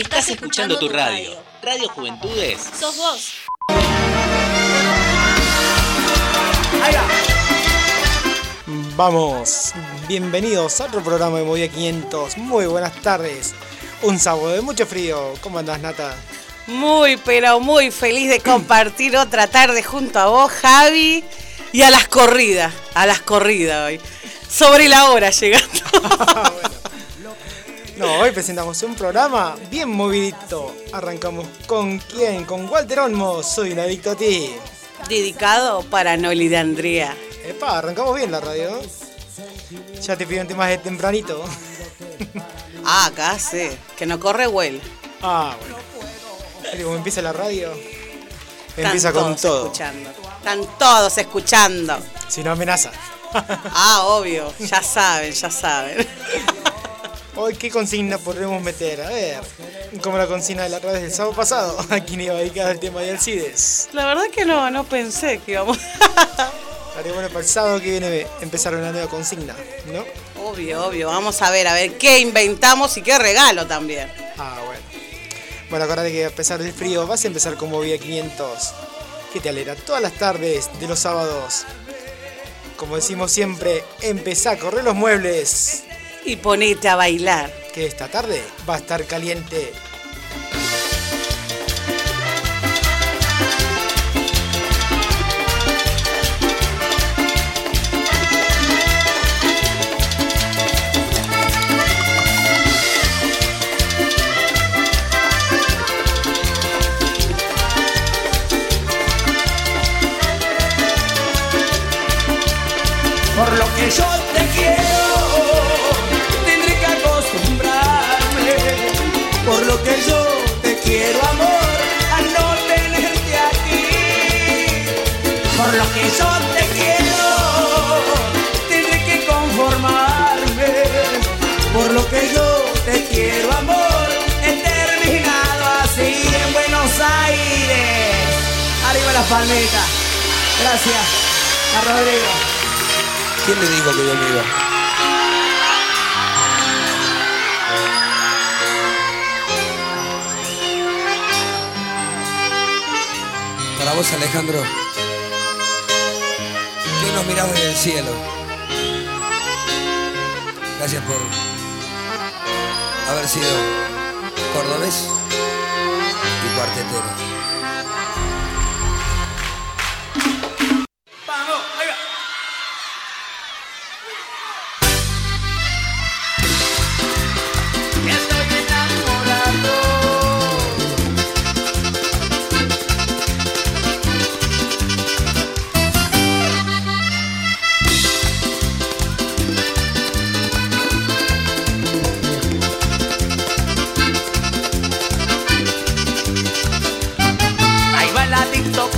Estás escuchando tu radio. Radio Juventudes. Sos vos. Vamos, bienvenidos a otro programa de Movida 500. Muy buenas tardes. Un sábado de mucho frío. ¿Cómo andás, Nata? Muy, pero muy feliz de compartir otra tarde junto a vos, Javi, y a las corridas, a las corridas hoy. Sobre la hora llegando. No, hoy presentamos un programa bien movidito. Arrancamos con quién? Con Walter Olmo. Soy un adicto a ti. Dedicado para Noli de Andrea. Epa, arrancamos bien la radio. Ya te pido un tema de tempranito. Ah, acá sí, que no corre huel. Ah, bueno. Como empieza la radio, Están empieza con todos todo. Escuchando. Están todos escuchando. Si no amenaza. Ah, obvio, ya saben, ya saben. Hoy, ¿qué consigna podremos meter? A ver, como la consigna de la radio del sábado pasado. ¿A quién iba dedicado el tema de Alcides? La verdad que no, no pensé que íbamos. Estaría bueno para el sábado que viene empezar una nueva consigna, ¿no? Obvio, obvio. Vamos a ver, a ver qué inventamos y qué regalo también. Ah, bueno. Bueno, acordate que a pesar del frío vas a empezar con Movida 500, que te alegra todas las tardes de los sábados. Como decimos siempre, empezá a correr los muebles, Y ponete a bailar. que esta tarde va a estar caliente. Palmitas. Gracias. A Rodrigo. ¿Quién le dijo que yo me iba? Para vos, Alejandro, que nos mirás desde el cielo. Gracias por haber sido cordobés y cuartetero.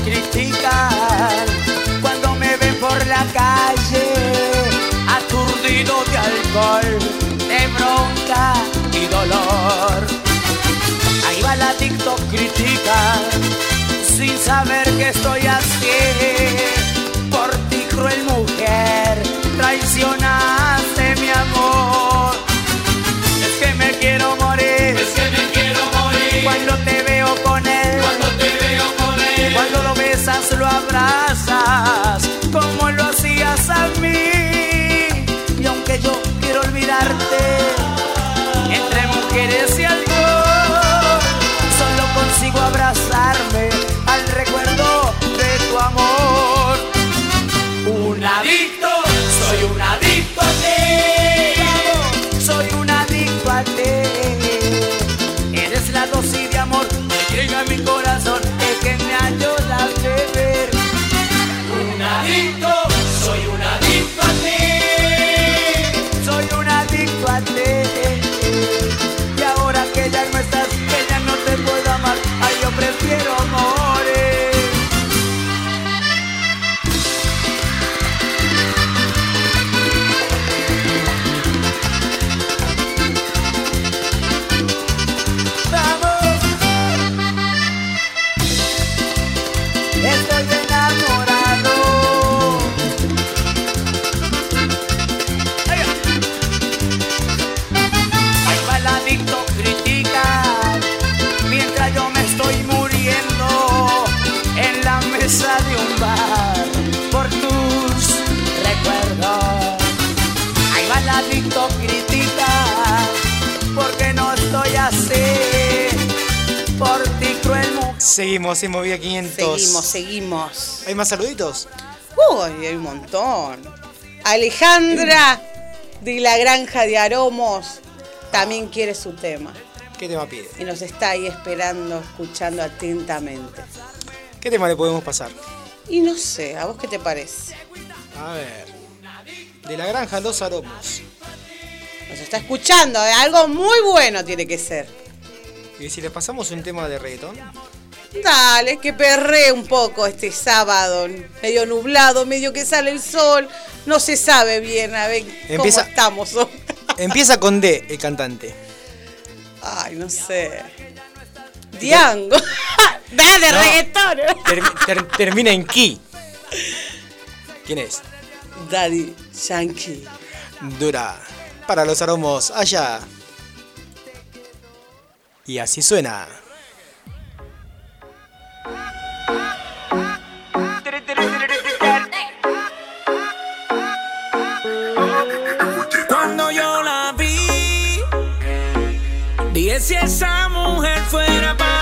Criticar cuando me ven por la calle, aturdido de alcohol, de bronca y dolor. Ahí va la TikTok criticar sin saber que estoy así. Por ti, cruel mujer, traicionaste Cuando lo besas, lo abrazas. Como lo hacías a mí. Y aunque yo quiero olvidarte, entre mujeres y alcohol, solo consigo abrazarme al recuerdo de tu amor. Un adicto, soy un adicto a ti. Soy un adicto a ti. Eres la dosis de amor que llega a mi corazón yo Seguimos en Movida 500. Seguimos, seguimos. ¿Hay más saluditos? Uy, hay un montón. Alejandra de la Granja de Aromos también quiere su tema. ¿Qué tema pide? Y nos está ahí esperando, escuchando atentamente. ¿Qué tema le podemos pasar? Y no sé, ¿a vos qué te parece? A ver. De la Granja Los Aromos. Nos está escuchando, ¿eh? algo muy bueno tiene que ser. ¿Y si le pasamos un tema de reggaetón? Dale, que perré un poco este sábado. Medio nublado, medio que sale el sol. No se sabe bien, a ver cómo estamos. empieza con D, el cantante. Ay, no sé. Diango. Dale, no, reggaetón. Termina en Ki. ¿Quién es? Daddy Yankee. Dura. Para los aromos, allá. Y así suena. Cuando yo la vi, dije si esa mujer fuera para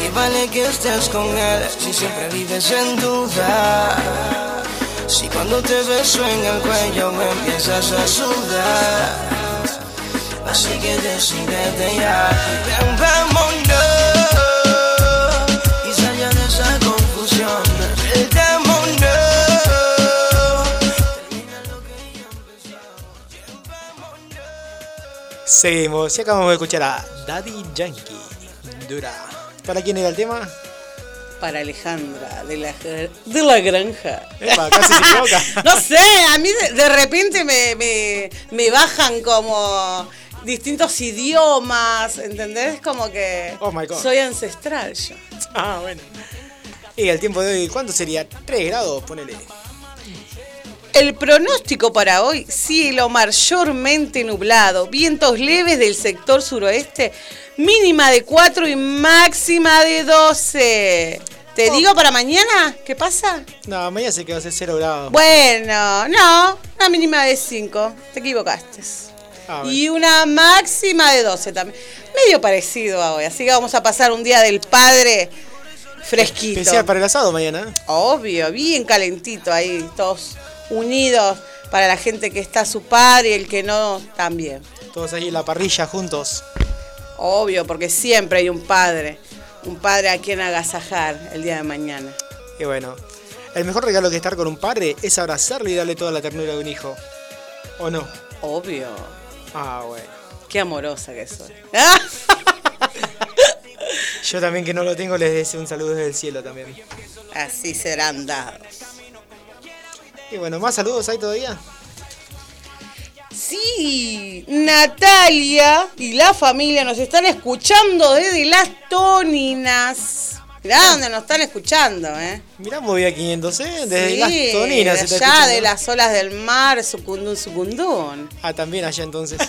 ¿Qué vale que estés con él si siempre vives en duda? Si cuando te beso en el cuello me empiezas a sudar. Así que decidete ya. Ven, vámonos. Y salga de esa confusión. El demonio. Seguimos y acabamos de escuchar a Daddy Yankee. Dura. ¿Para quién era el tema? Para Alejandra, de la, de la granja. Epa, casi se equivoca. No sé, a mí de, de repente me, me, me bajan como distintos idiomas, ¿entendés? Como que Oh my God. soy ancestral yo. Ah, bueno. Y el tiempo de hoy, ¿cuánto sería? 3 grados, ponele. El pronóstico para hoy, cielo mayormente nublado, vientos leves del sector suroeste, mínima de 4 y máxima de 12. ¿Te Oh. digo para mañana? ¿Qué pasa? No, mañana se quedó a 0 grados. Bueno, no, una mínima de 5, te equivocaste. Ah. Y una máxima de 12 también. Medio parecido a hoy, así que vamos a pasar un día del padre fresquito. Especial para el asado mañana. ¿eh? Obvio, bien calentito ahí, todos unidos para la gente que está a su par y el que no también. Todos ahí en la parrilla juntos. Obvio, porque siempre hay un padre, un padre a quien agasajar el día de mañana. Y bueno, el mejor regalo que estar con un padre es abrazarle y darle toda la ternura de un hijo. ¿O no? Obvio, Ah, bueno. qué amorosa que soy. Yo también que no lo tengo les deseo un saludo desde el cielo también. Así serán dados. Y bueno, ¿más saludos hay todavía? Sí, Natalia y la familia nos están escuchando desde las Toninas. Mirá dónde nos están escuchando, ¿eh? Mirá, moví a 500, ¿eh? Desde Sí, las toninas se de está allá de las olas del mar, sucundún, sucundún. Ah, también allá entonces.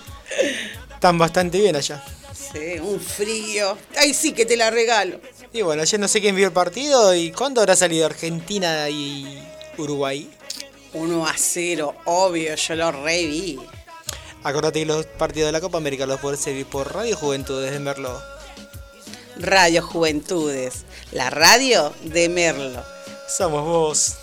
Están bastante bien allá. Sí, un frío. Ay, sí que te la regalo. Y bueno, ayer no sé quién vio el partido y ¿cuándo habrá salido Argentina y Uruguay? 1 a 0, obvio, yo lo reví. Acordate que los partidos de la Copa América los puedes seguir por Radio Juventud desde Merlo. Radio Juventudes, la radio de Merlo. Somos vos.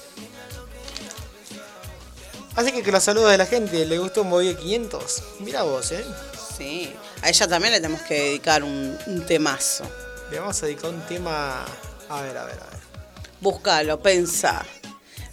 Así que que los saludos de la gente, ¿le gustó Movie 500? Mira vos, ¿eh? Sí, a ella también le tenemos que dedicar un, un temazo. Le vamos a dedicar un tema... A ver, a ver, a ver. Búscalo, pensá.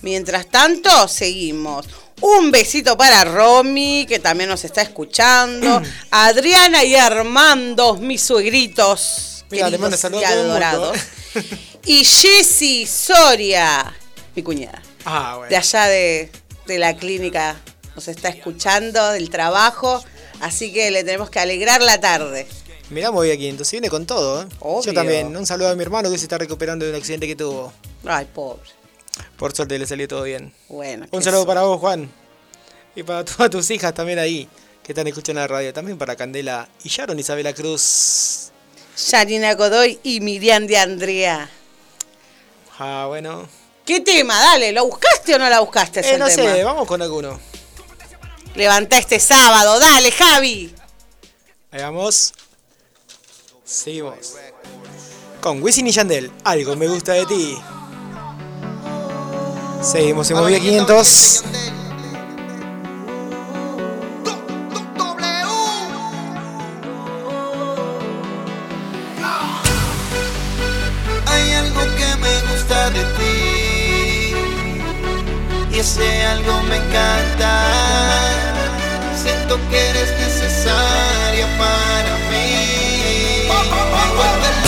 Mientras tanto, seguimos. Un besito para Romy, que también nos está escuchando. Adriana y Armando, mis suegritos. Mira, le mando saludos y mundo. adorados. Y Jessy Soria, mi cuñada. Ah, De bueno. allá de, de la clínica nos está escuchando, del trabajo. Así que le tenemos que alegrar la tarde. Mirá Movie 500, se viene con todo, ¿eh? Obvio. Yo también. Un saludo a mi hermano que se está recuperando de un accidente que tuvo. Ay, pobre. Por suerte le salió todo bien. Bueno. Un saludo para vos, Juan. Y para todas tus hijas también ahí, que están escuchando la radio. También para Candela y Sharon Isabela Cruz. Yanina Godoy y Miriam de Andrea. Ah, bueno. ¿Qué tema? Dale, ¿lo buscaste o no la buscaste Eh, no tema? sé, vamos con alguno. Levantá este sábado, dale, Javi. Ahí vamos. Seguimos. Con Wisin y Yandel, algo me gusta de ti. Seguimos en Movida 500. Hay algo que me gusta de ti y ese algo me encanta. Siento que eres necesaria para mí. Me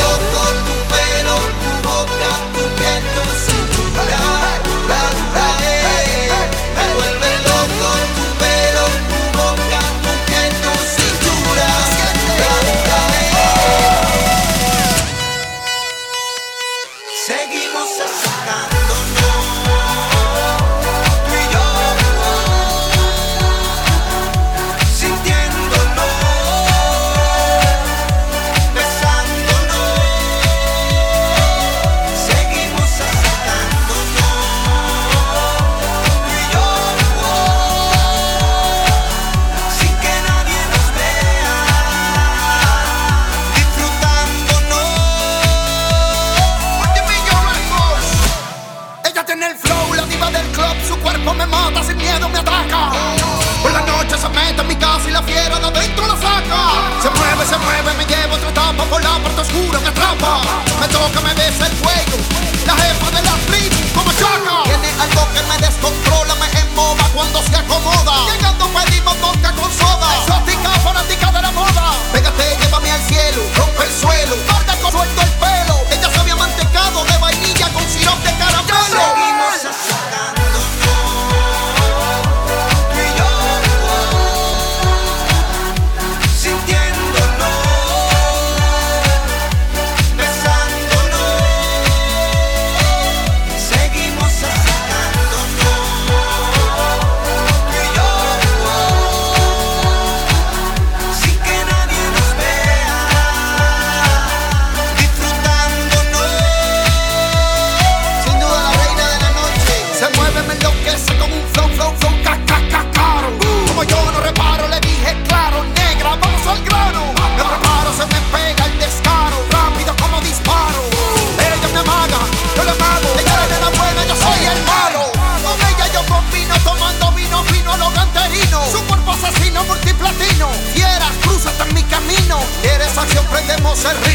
por la parte oscura me atrapa. Me toca, me besa el cuello, la jefa de la tribu como chaca. Tiene algo que me descontrola, me emboba cuando se acomoda. Llegando pedimos vodka con soda, exótica, fanática de la moda. Pégate, llévame al cielo, rompe el suelo, carga con suelto.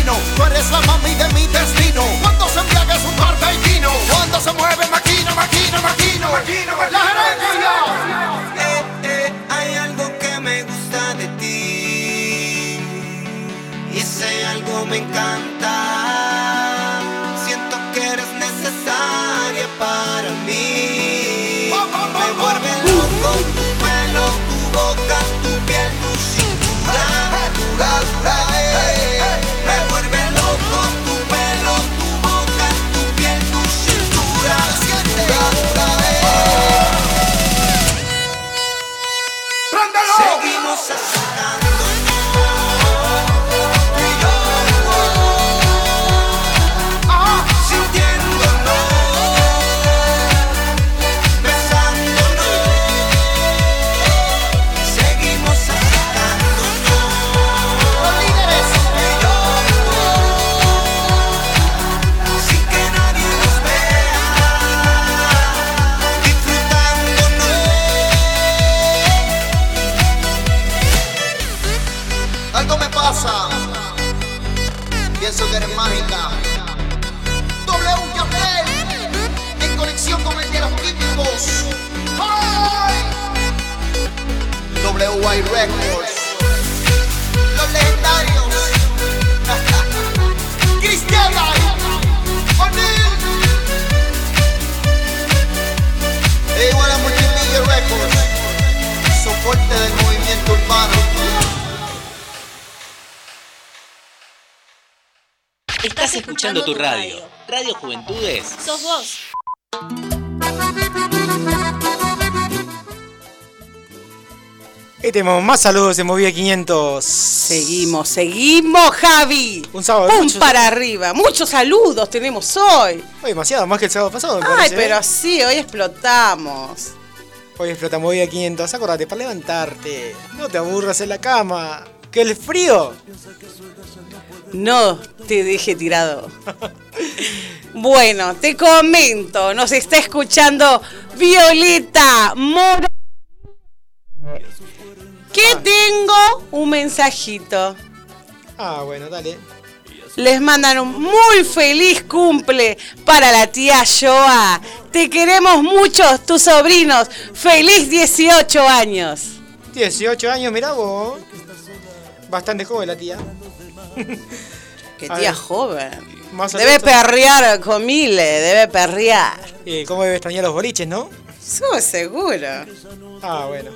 Tú eres la mami de mi destino. Tu radio. Radio Juventudes. Sos vos. Y tenemos más saludos de Movida 500. Seguimos, seguimos, Javi. Un sábado. Pum muchos- para arriba. Muchos saludos tenemos hoy. Hoy demasiado, más que el sábado pasado. me Ay, parece, ¿eh? pero sí, hoy explotamos. Hoy explota Movida 500. Acordate, para levantarte. No te aburras en la cama. Que el frío. No te deje tirado. Bueno, te comento, nos está escuchando Violeta Mora. Que tengo un mensajito. Ah, bueno, dale. Les mandan un muy feliz cumple para la tía Joa. Te queremos mucho, tus sobrinos. Feliz 18 años. 18 años, mirá vos. Bastante joven la tía. Qué tía joven. Más Debe menos- perrear con Mile, debe perrear. Eh, ¿Cómo debe extrañar los boliches, no? Soy seguro. Ah, bueno.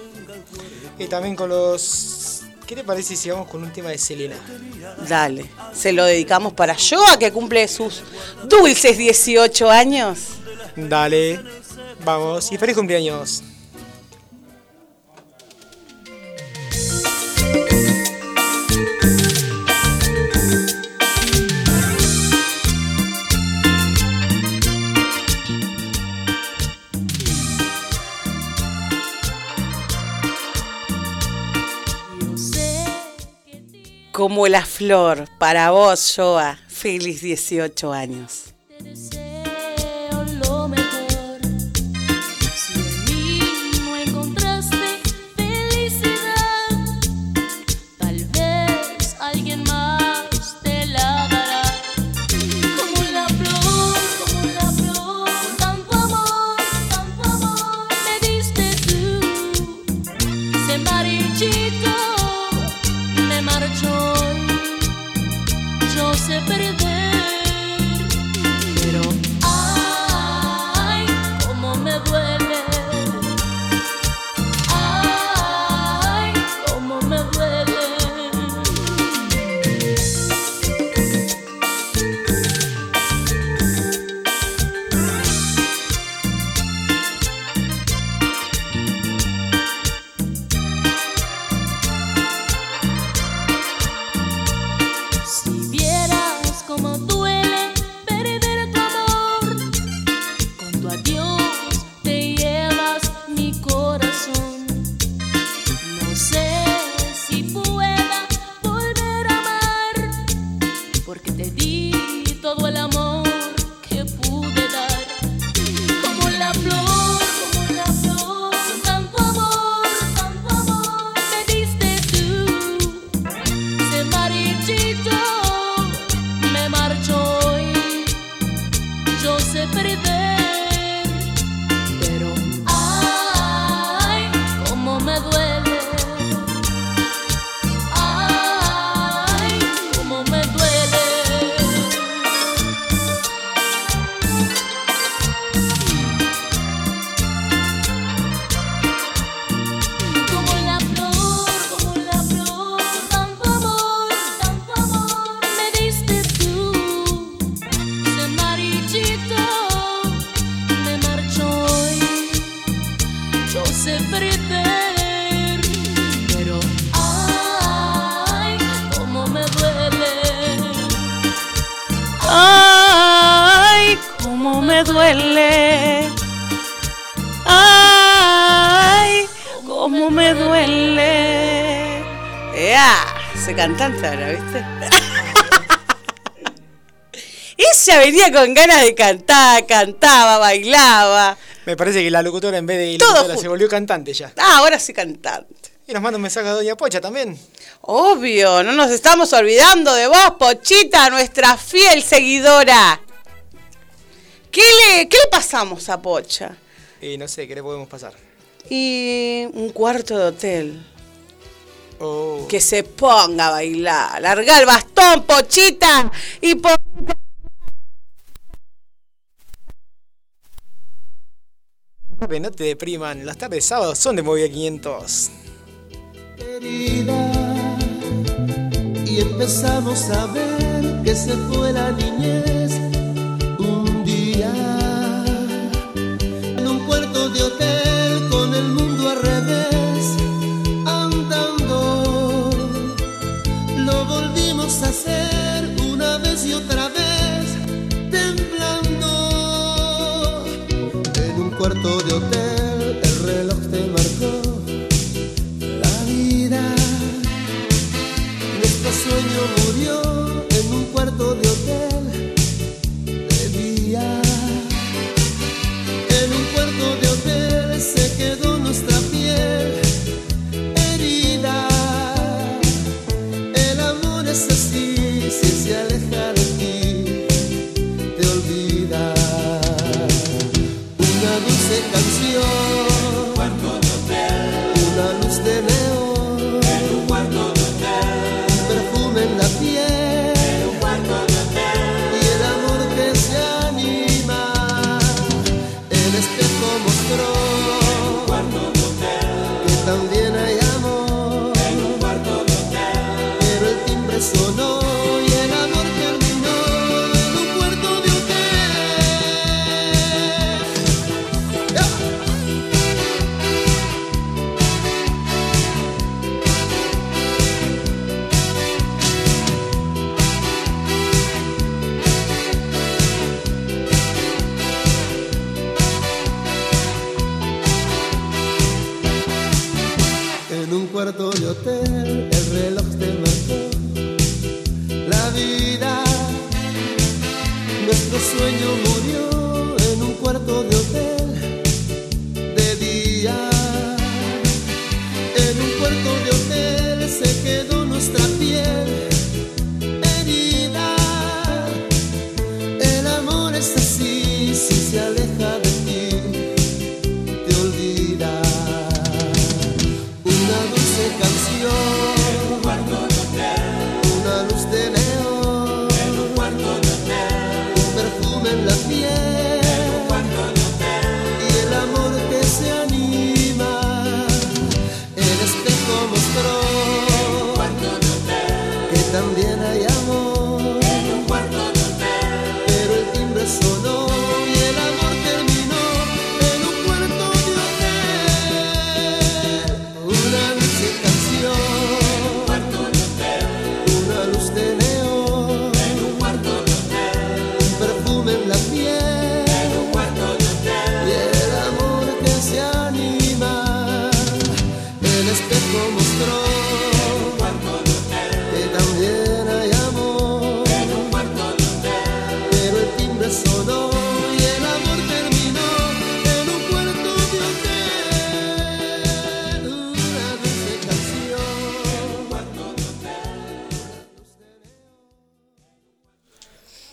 Y también con los... ¿Qué te parece si vamos con un tema de Selena? Dale, se lo dedicamos para Joa que cumple sus dulces 18 años. Dale. Vamos. Y feliz cumpleaños. Como la flor, para vos, Joa. Feliz 18 años. Venía con ganas de cantar, cantaba, bailaba. Me parece que la locutora en vez de Todo locutora se volvió cantante ya. Ah, ahora sí cantante. Y nos manda un mensaje a Doña Pocha también. Obvio, no nos estamos olvidando de vos, Pochita, nuestra fiel seguidora. ¿Qué le, qué le pasamos a Pocha? Y no sé, ¿qué le podemos pasar? Y un cuarto de hotel. Oh. Que se ponga a bailar. Larga el bastón, Pochita. Y po- Papi, no te depriman, las tardes de sábado son de Movida 500. querida y empezamos a ver que se fue la niñez un día en un cuarto de hotel cuarto de hotel el reloj te marcó la vida. Nuestro sueño murió en un cuarto de hotel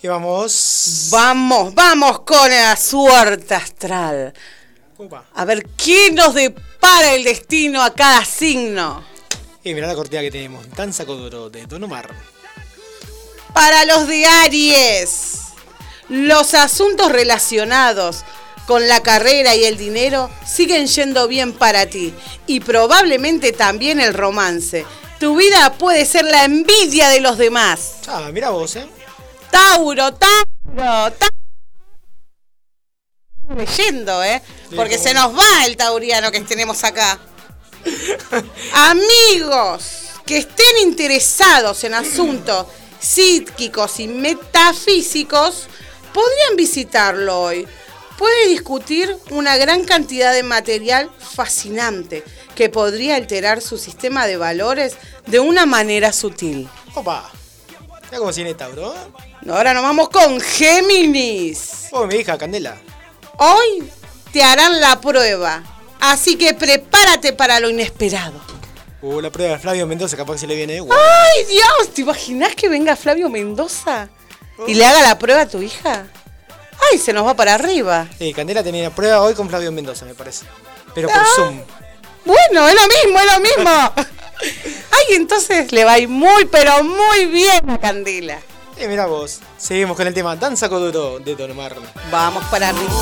Y vamos. Vamos, vamos con la suerte astral. Upa. A ver qué nos depara el destino a cada signo. Y mirá la cortina que tenemos. Danza Codoro de Don Omar. Para los de Aries, los asuntos relacionados con la carrera y el dinero siguen yendo bien para ti y probablemente también el romance. Tu vida puede ser la envidia de los demás. Ah, mira vos, ¿eh? Tauro, Tauro, Tauro. Leyendo, ¿eh? Porque se nos va el tauriano que tenemos acá. Amigos que estén interesados en asuntos psíquicos y metafísicos podrían visitarlo hoy. puede discutir una gran cantidad de material fascinante que podría alterar su sistema de valores de una manera sutil. Opa. Mira cómo tiene Tauro. ¿eh? Ahora nos vamos con Géminis. Oh, mi hija, Candela. Hoy te harán la prueba, así que prepárate para lo inesperado. Uh, la prueba de Flavio Mendoza, capaz que se le viene. Uh, ¡Ay, Dios! ¿Te imaginas que venga Flavio Mendoza y le haga la prueba a tu hija? ¡Ay, se nos va para arriba! Sí, Candela tenía la prueba hoy con Flavio Mendoza, me parece. Pero por Ah. Zoom. Bueno, es lo mismo, es lo mismo. Ay, entonces le va a ir muy, pero muy bien a Candela. Eh, mira vos. Seguimos con el tema Danza Coduro de Don Omar. Vamos para arriba.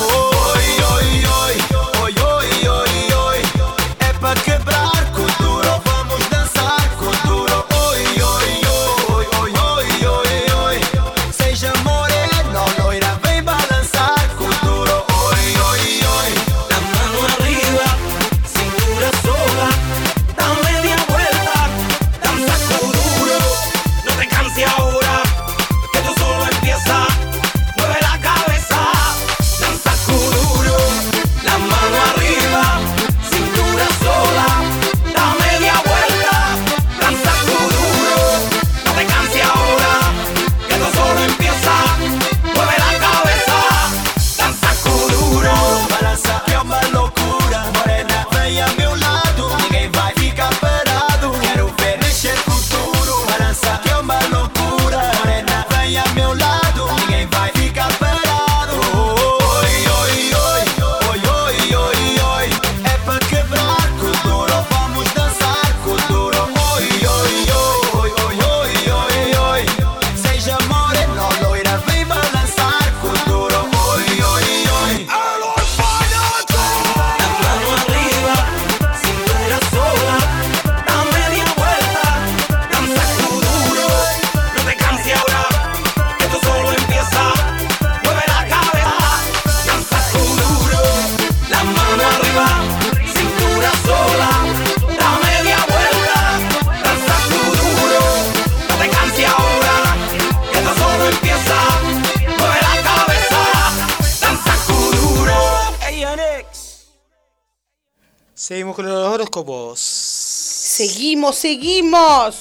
Seguimos con los horóscopos. Seguimos, seguimos.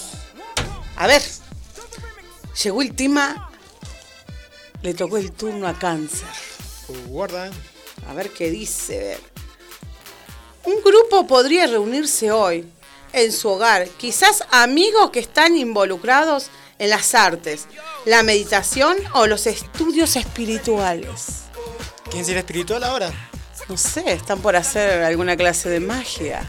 A ver, llegó el tema. Le tocó el turno a cáncer. Uh, guarda. A ver qué dice. Un grupo podría reunirse hoy en su hogar, quizás amigos que están involucrados en las artes, la meditación o los estudios espirituales. ¿Quién será espiritual ahora? No sé, están por hacer alguna clase de magia.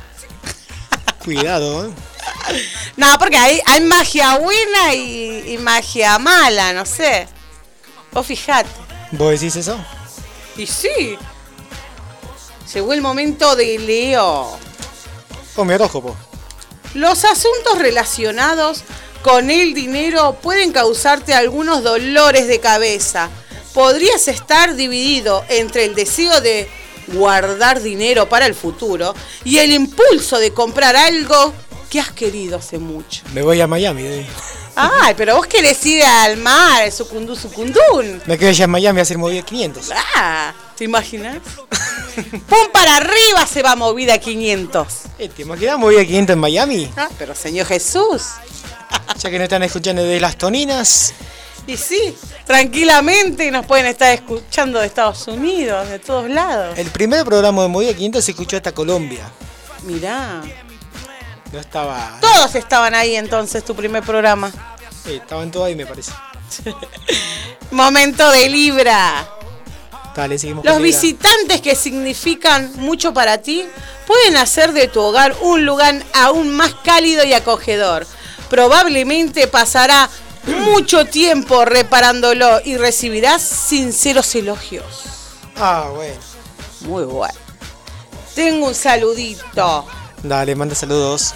Cuidado, ¿eh? No, porque hay, hay magia buena y, y magia mala, no sé. Vos fijate. ¿Vos decís eso? Y sí. Llegó el momento de Leo. O mi horóscopo. Los asuntos relacionados con el dinero pueden causarte algunos dolores de cabeza. Podrías estar dividido entre el deseo de guardar dinero para el futuro y el impulso de comprar algo que has querido hace mucho. Me voy a Miami. eh. Ay, pero vos querés ir al mar, sucundú, sucundún. Me quedo allá en Miami a hacer movida 500. Ah, ¿te imaginas? ¡Pum para arriba se va movida 500! Eh, ¿Te imaginas movida 500 en Miami? Ah, pero Señor Jesús. Ya que no están escuchando de las toninas. Y sí, tranquilamente nos pueden estar escuchando de Estados Unidos, de todos lados. El primer programa de movida 500 se escuchó hasta Colombia. Mirá. No estaba. Todos estaban ahí entonces, tu primer programa. Eh, estaban todos ahí, me parece. Momento de Libra. Dale, seguimos Los visitantes que significan mucho para ti pueden hacer de tu hogar un lugar aún más cálido y acogedor. Probablemente pasará mucho tiempo reparándolo y recibirás sinceros elogios. Ah, bueno. Muy bueno. Tengo un saludito. Dale, manda saludos.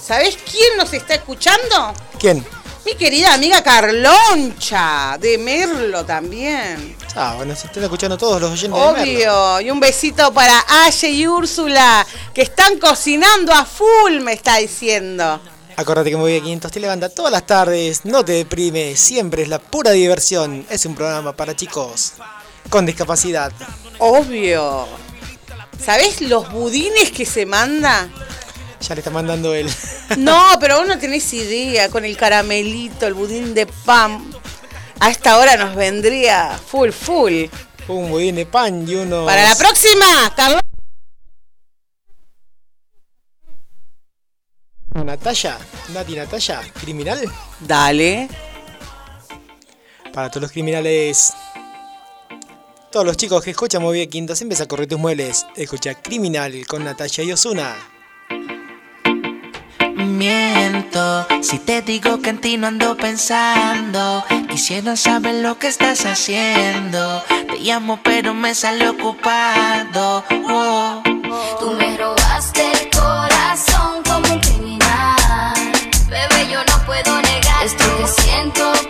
¿Sabés quién nos está escuchando? ¿Quién? Mi querida amiga Carloncha, de Merlo también. Ah, bueno, se están escuchando todos los oyentes de Merlo. Obvio. Y un besito para Aye y Úrsula, que están cocinando a full, me está diciendo. Acordate que Movida 500 te levanta todas las tardes, no te deprime, siempre es la pura diversión. Es un programa para chicos. con discapacidad. Obvio. ¿Sabés los budines que se manda? Ya le está mandando él. No, pero vos no tenés idea, con el caramelito, el budín de pan. A esta hora nos vendría full, full. Un budín de pan y uno. Para la próxima, Carlos. Natalia, Nati Natalia, criminal. Dale. Para todos los criminales. Todos los chicos que escuchan Movida Quinto, se empieza a correr tus muebles. Escucha Criminal con Natalia y Osuna. Miento si te digo que en ti no ando pensando. Quisiera saber lo que estás haciendo. Te llamo, pero me sale ocupado. Oh. Tú me robaste siento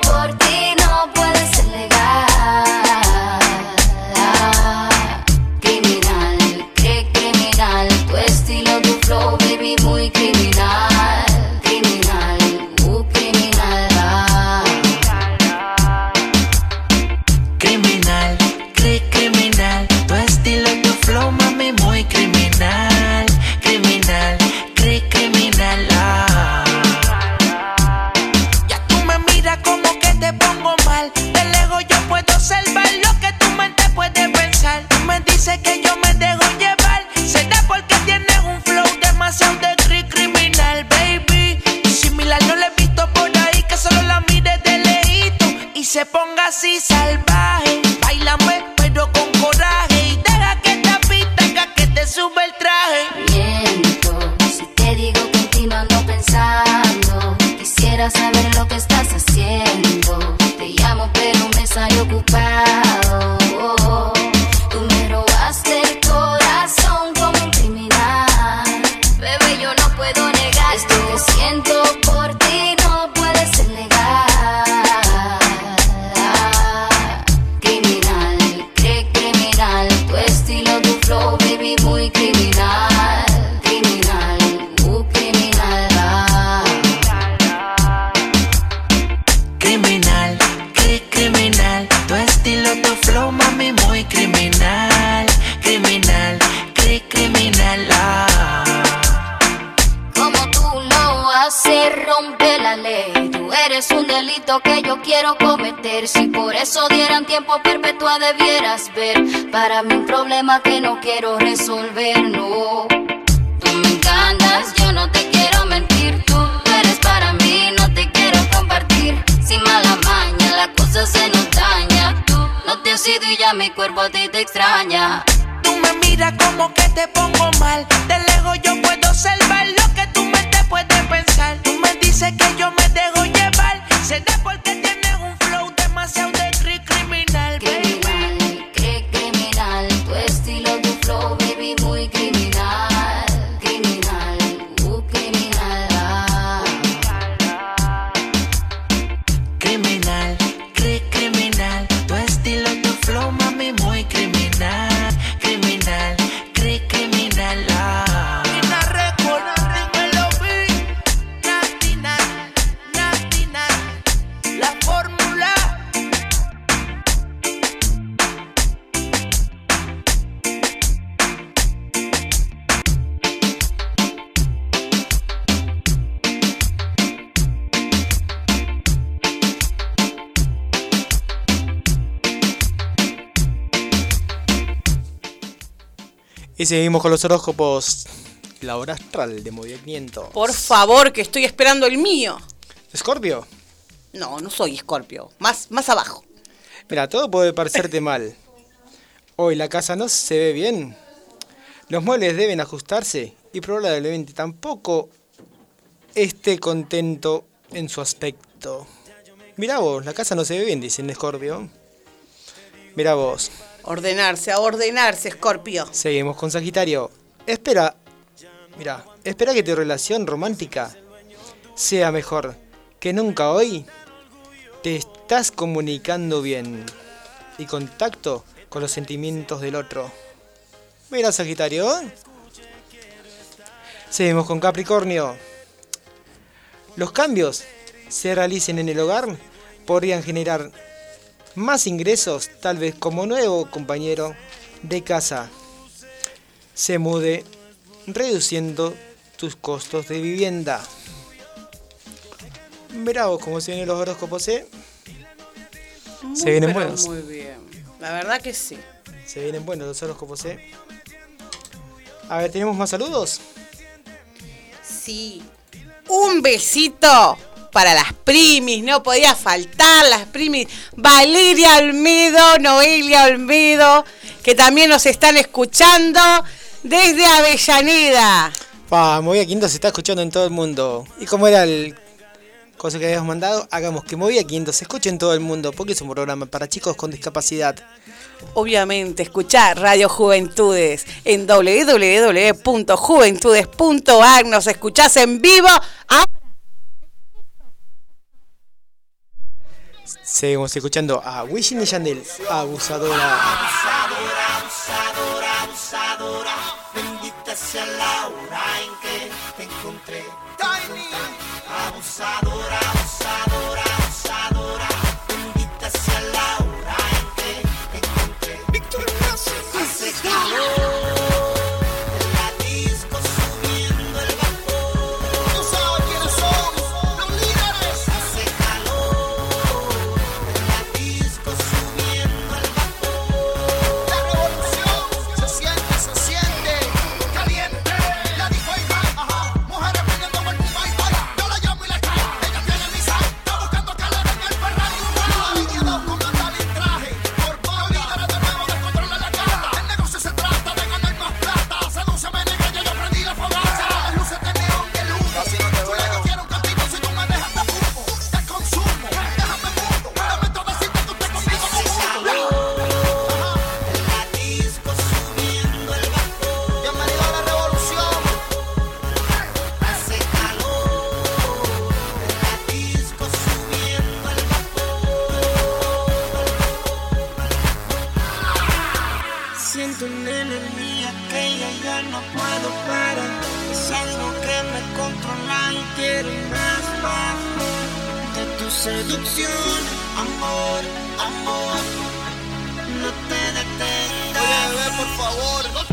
Y seguimos con los horóscopos. La hora astral de 500. Por favor, que estoy esperando el mío. Escorpio. No, no soy Escorpio. Más, más abajo. Mira, todo puede parecerte mal. Hoy la casa no se ve bien. Los muebles deben ajustarse y probablemente tampoco esté contento en su aspecto. Mirá vos, la casa no se ve bien, dice en Scorpio. Mirá vos. Ordenarse, a ordenarse, Escorpio. Seguimos con Sagitario. Espera, mira, espera que tu relación romántica sea mejor que nunca hoy. Te estás comunicando bien y contacto con los sentimientos del otro. Mira, Sagitario. Seguimos con Capricornio. Los cambios se realicen en el hogar podrían generar más ingresos, tal vez como nuevo compañero de casa se mude, reduciendo tus costos de vivienda. Verá vos cómo se vienen los horóscopos, ¿eh? Se vienen buenos. Muy bien, la verdad que sí. Se vienen buenos los horóscopos, ¿eh? A ver, ¿tenemos más saludos? Sí. Un besito para las primis, no podía faltar las primis. Valeria Olmedo, Noelia Olmedo, que también nos están escuchando desde Avellaneda. Vamos, Movia Quinto se está escuchando en todo el mundo. ¿Y cómo era el cosa que habíamos mandado? Hagamos que Movia Quinto se escuche en todo el mundo, porque es un programa para chicos con discapacidad. Obviamente, escuchar Radio Juventudes en www.juventudes.ar. Nos escuchás en vivo. Ah, Seguimos escuchando a Wishing y Yandel, abusadora. abusadora, abusadora. tu nena que ya no puedo parar. Es algo que me controla y quiero más, más de tu seducción, amor, amor. No te detengas. Oye, bebé, por favor.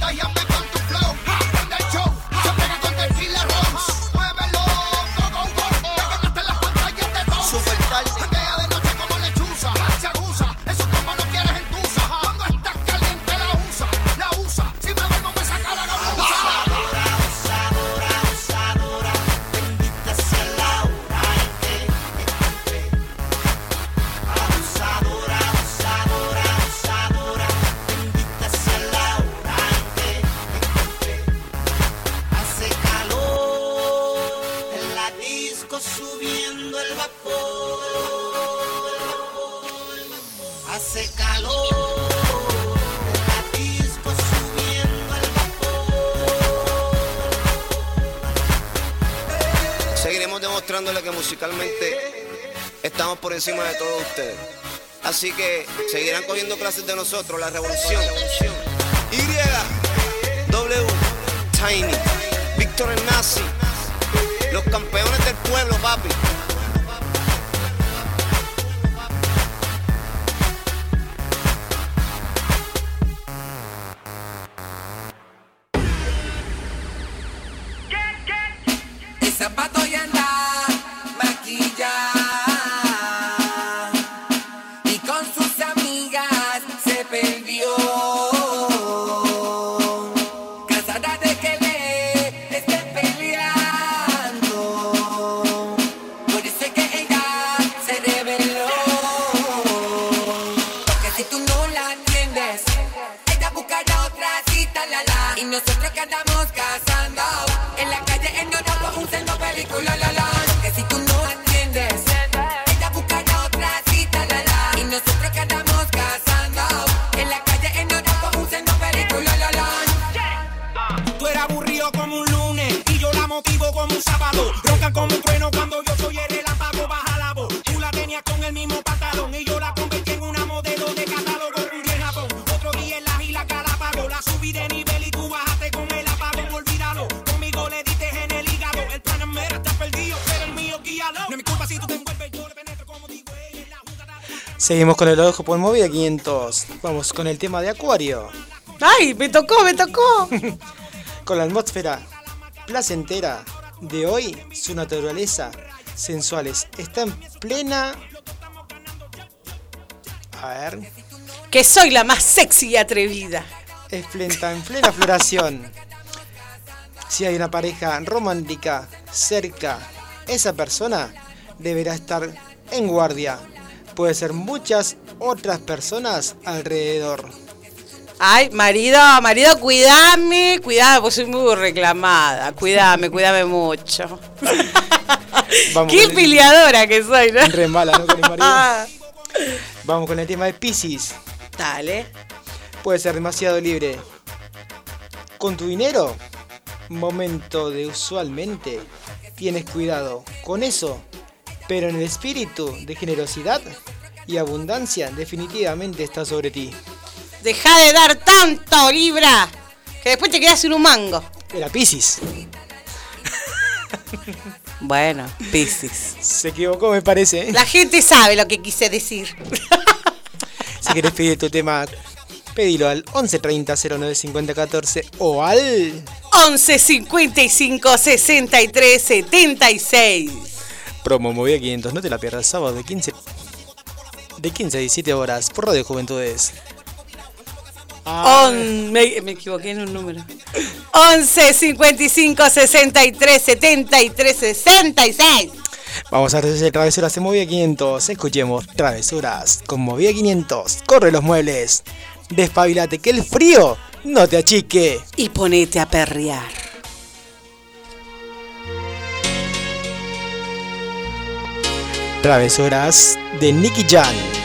encima de todos ustedes. Así que seguirán cogiendo clases de nosotros, la revolución. Y, W, Tiny, Víctor el Nazi, los campeones del pueblo, papi. Seguimos con el ojo por movida 500. Vamos con el tema de Acuario. ¡Ay, me tocó, me tocó! con la atmósfera placentera de hoy, su naturaleza sensuales está en plena. A ver. Que soy la más sexy y atrevida. Es plena, en plena floración. Si hay una pareja romántica cerca, esa persona deberá estar en guardia. Puede ser muchas otras personas alrededor. Ay, marido, marido, cuidame, cuidame, pues soy muy reclamada. Cuidame, cuidame mucho. Vamos Qué el- peleadora que soy, ¿no? Re mala, ¿no? Con el marido. Vamos con el tema de Pisces. Dale. Puede ser demasiado libre. Con tu dinero, momento de usualmente tienes cuidado con eso, pero en el espíritu de generosidad y abundancia definitivamente está sobre ti. Deja de dar tanto, Libra, que después te quedas sin un mango. Era Pisces. Bueno, Piscis. Se equivocó, me parece. ¿eh? La gente sabe lo que quise decir. Si querés pedir tu tema, pedilo al 1130 09 50 14 o al 11 55 63 76. Promo Movida 500. No te la pierdas sábado de 15 de 15 a 17 horas por Radio Juventudes. On- me, me equivoqué en un número. 11 55 63 73 66. Vamos a hacer travesuras en Movida 500. Escuchemos travesuras con Movida 500. Corre los muebles. Despabilate que el frío no te achique. Y ponete a perrear. Travesuras de Nicky Jan.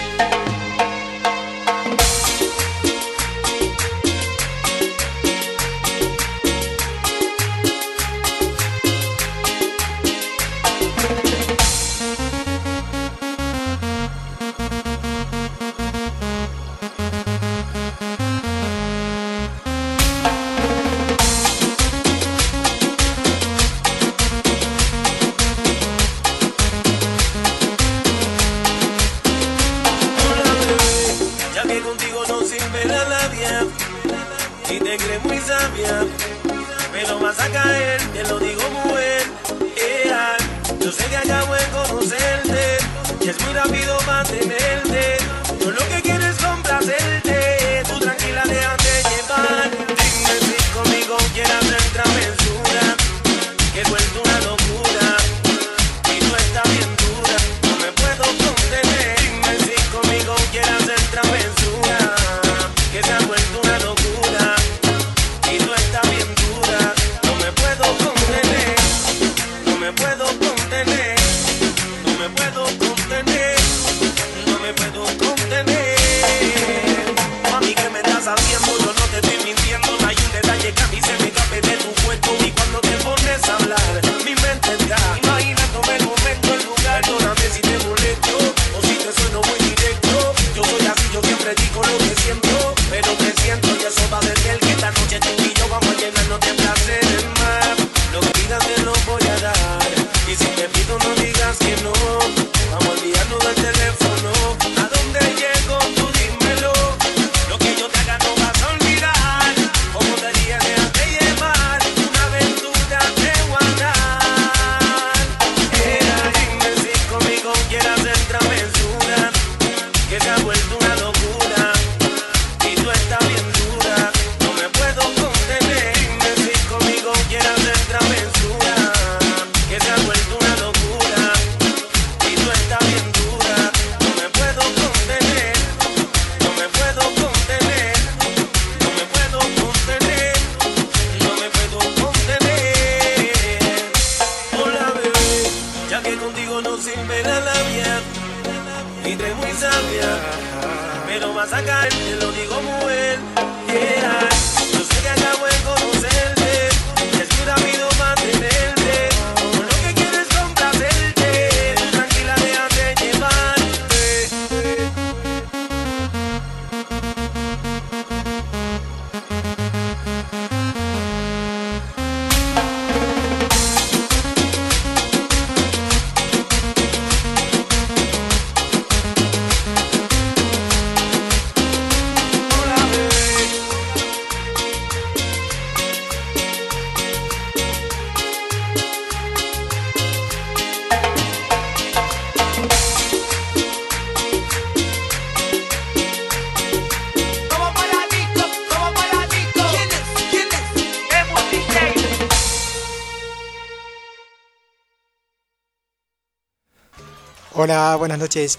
Hola, buenas noches.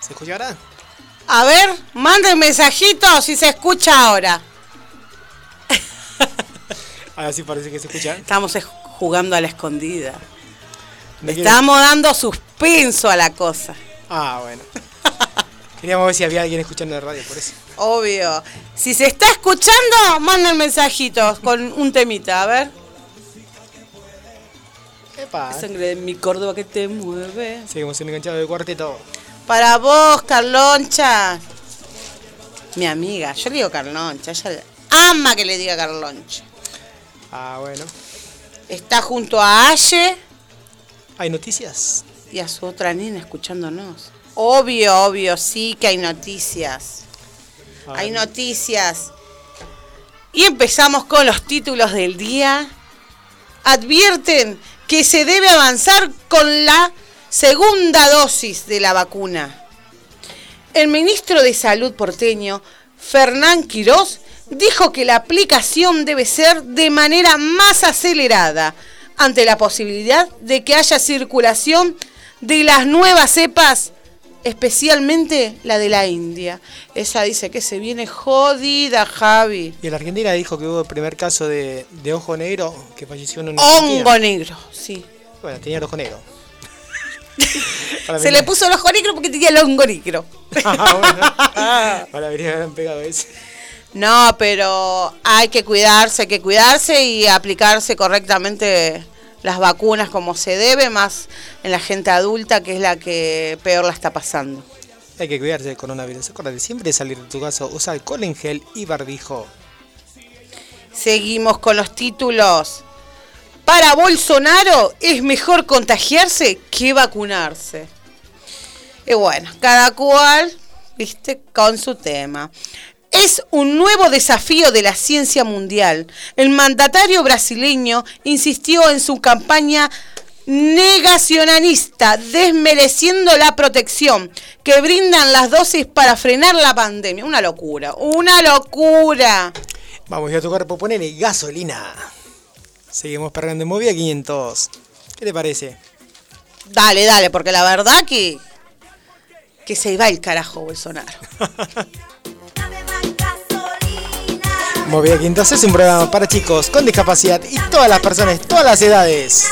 ¿Se escuchará? A ver, manden mensajitos si se escucha ahora. Ahora sí parece que se escucha. Estamos es- jugando a la escondida. ¿De qué? Estamos dando suspenso a la cosa. Ah, bueno. Queríamos ver si había alguien escuchando de radio, por eso. Obvio. Si se está escuchando, manden mensajitos con un temita, a ver. Sangre de mi Córdoba que te mueve. Seguimos en enganchado de cuarteto. Para vos, Carloncha. Mi amiga, yo le digo Carloncha, ella ama que le diga Carloncha. Ah, bueno. Está junto a Aye ¿Hay noticias? y a su otra nena escuchándonos. Obvio, obvio, sí que hay noticias. Hay noticias. Y empezamos con los títulos del día. Advierten que se debe avanzar con la segunda dosis de la vacuna. El ministro de Salud porteño, Fernán Quirós, dijo que la aplicación debe ser de manera más acelerada ante la posibilidad de que haya circulación de las nuevas cepas, especialmente la de la India. Ella dice que se viene jodida, Javi. Y en la Argentina dijo que hubo el primer caso de, de ojo negro que falleció en una Hongo negro, sí. Bueno, tenía el ojo negro. Se le puso el ojo negro porque tenía el hongo negro. Para venir habrán pegado ese. No, pero hay que cuidarse, hay que cuidarse y aplicarse correctamente las vacunas como se debe, más en la gente adulta que es la que peor la está pasando. Hay que cuidarse del coronavirus. Acuérdate, siempre de salir de tu casa, usa alcohol en gel y barbijo. Seguimos con los títulos. Para Bolsonaro es mejor contagiarse que vacunarse. Y bueno, cada cual, viste, con su tema. Es un nuevo desafío de la ciencia mundial. El mandatario brasileño insistió en su campaña negacionalista, desmereciendo la protección que brindan las dosis para frenar la pandemia. Una locura, una locura. Vamos, a tu cuerpo ponele gasolina. Seguimos perdiendo en movida 500. ¿Qué te parece? Dale, dale, porque la verdad que. que se va el carajo Bolsonaro. Movida 500 es un programa para chicos con discapacidad y todas las personas, todas las edades.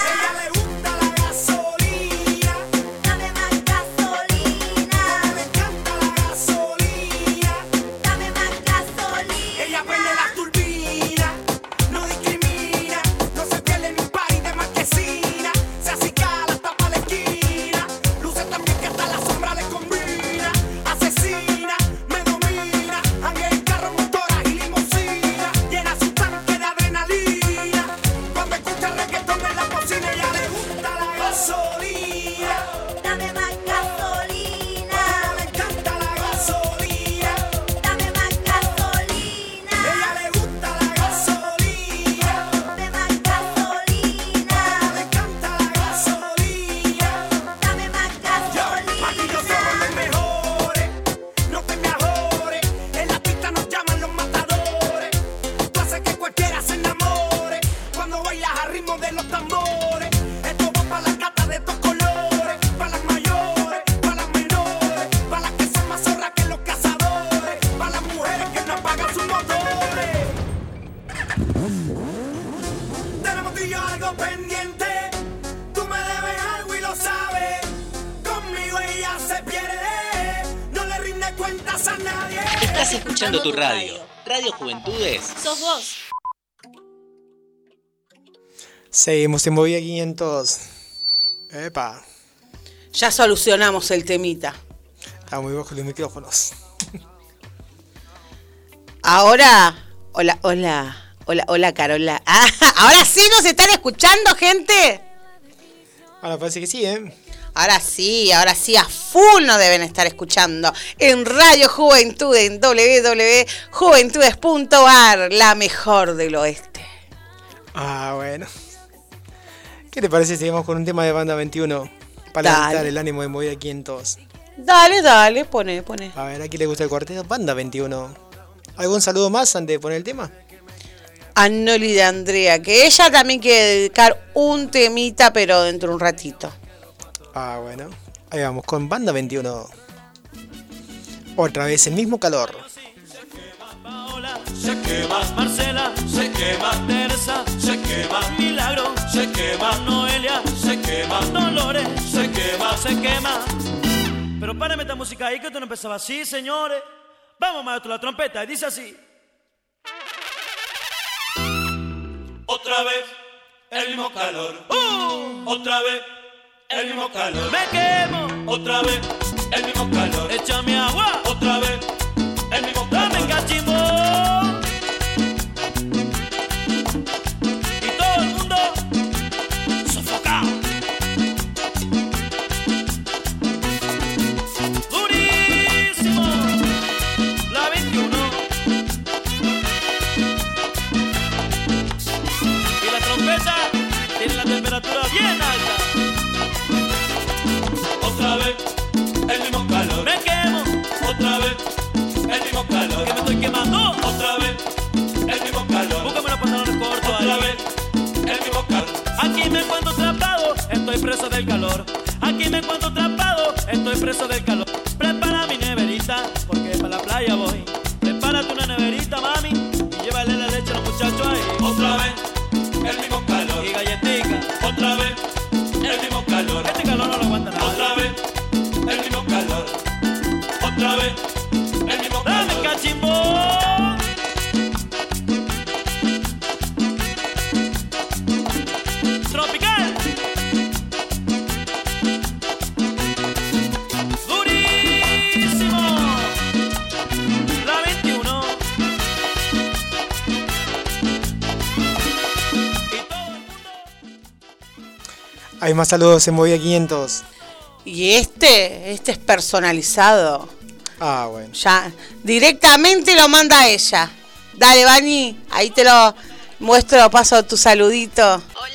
Seguimos en movida 500. Epa, Ya solucionamos el temita. está muy bajo los micrófonos. Ahora. Hola, hola. Hola, hola, Carola. Ah, ahora sí nos están escuchando, gente. Ahora parece que sí, ¿eh? Ahora sí, ahora sí, a full nos deben estar escuchando en Radio Juventud, en www.juventudes.ar, la mejor del oeste. Ah, bueno. ¿Qué te parece si seguimos con un tema de banda 21? Para levantar el ánimo de movida 500. Dale, dale, pone, pone. A ver, ¿a quién le gusta el cuarteto? Banda 21. ¿Algún saludo más antes de poner el tema? A Noli de Andrea, que ella también quiere dedicar un temita, pero dentro de un ratito. Ah, bueno. Ahí vamos, con Banda 21. Otra vez el mismo calor. Se quema Marcela, se quema Teresa, se quema Milagro, se quema Noelia, se quema Dolores, se quema, se quema. Pero párame esta música ahí que esto no empezaba así, señores. Vamos, maestro, la trompeta, y dice así. Otra vez el mismo calor. ¡Uh! Otra vez el mismo calor. Me quemo. Otra vez el mismo calor. Échame agua. Otra vez preso del calor. Aquí me encuentro atrapado. Estoy preso del calor. Hay más saludos en Movida 500. Y este, este es personalizado. Ah, bueno. Ya, directamente lo manda ella. Dale, Bani, ahí te lo muestro, paso tu saludito. Soy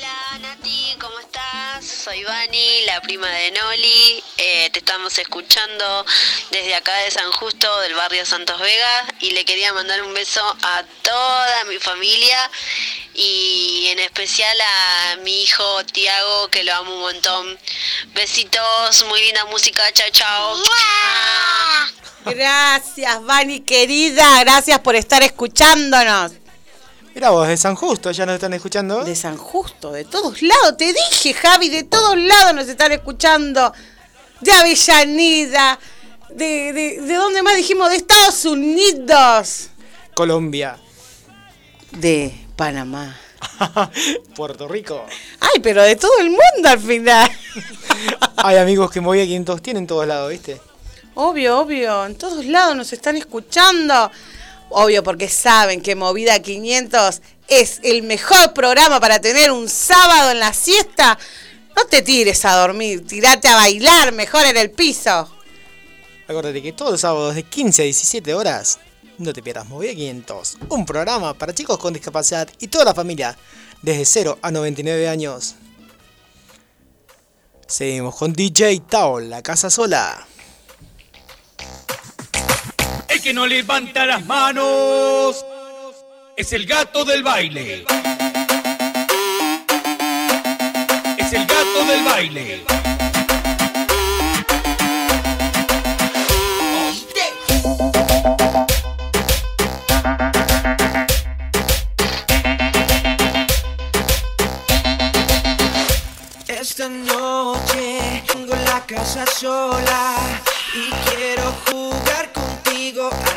Vani, la prima de Noli. Eh, te estamos escuchando desde acá de San Justo, del barrio Santos Vega. Y le quería mandar un beso a toda mi familia y en especial a mi hijo Tiago, que lo amo un montón. Besitos, muy linda música. Chao, chao. Gracias, Vani, querida. Gracias por estar escuchándonos. Mira vos, de San Justo, ¿ya nos están escuchando? De San Justo, de todos lados. Te dije, Javi, de todos lados nos están escuchando. De Avellaneda. De, de, ¿De dónde más dijimos? De Estados Unidos. Colombia. De Panamá. Puerto Rico. Ay, pero de todo el mundo al final. Hay amigos que Movida 500 tienen en todos lados, ¿viste? Obvio, obvio. En todos lados nos están escuchando. Obvio, porque saben que Movida 500 es el mejor programa para tener un sábado en la siesta. No te tires a dormir, tirate a bailar mejor en el piso. Acuérdate que todos los sábados de 15 a 17 horas no te pierdas Movida 500. Un programa para chicos con discapacidad y toda la familia, desde 0 a 99 años. Seguimos con DJ Tao, la casa sola. Que no levanta las manos es el gato del baile. Es el gato del baile. Esta noche tengo la casa sola y quiero jugar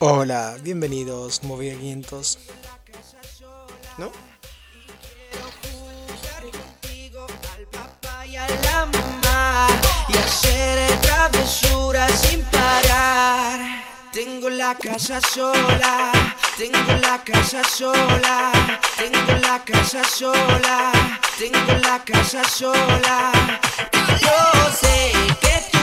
Hola, bienvenidos movimientos. ¿No? Y hacer travesuras sin parar. Tengo la casa sola, tengo la casa sola, tengo la casa sola, tengo la casa sola. Yo sé que tú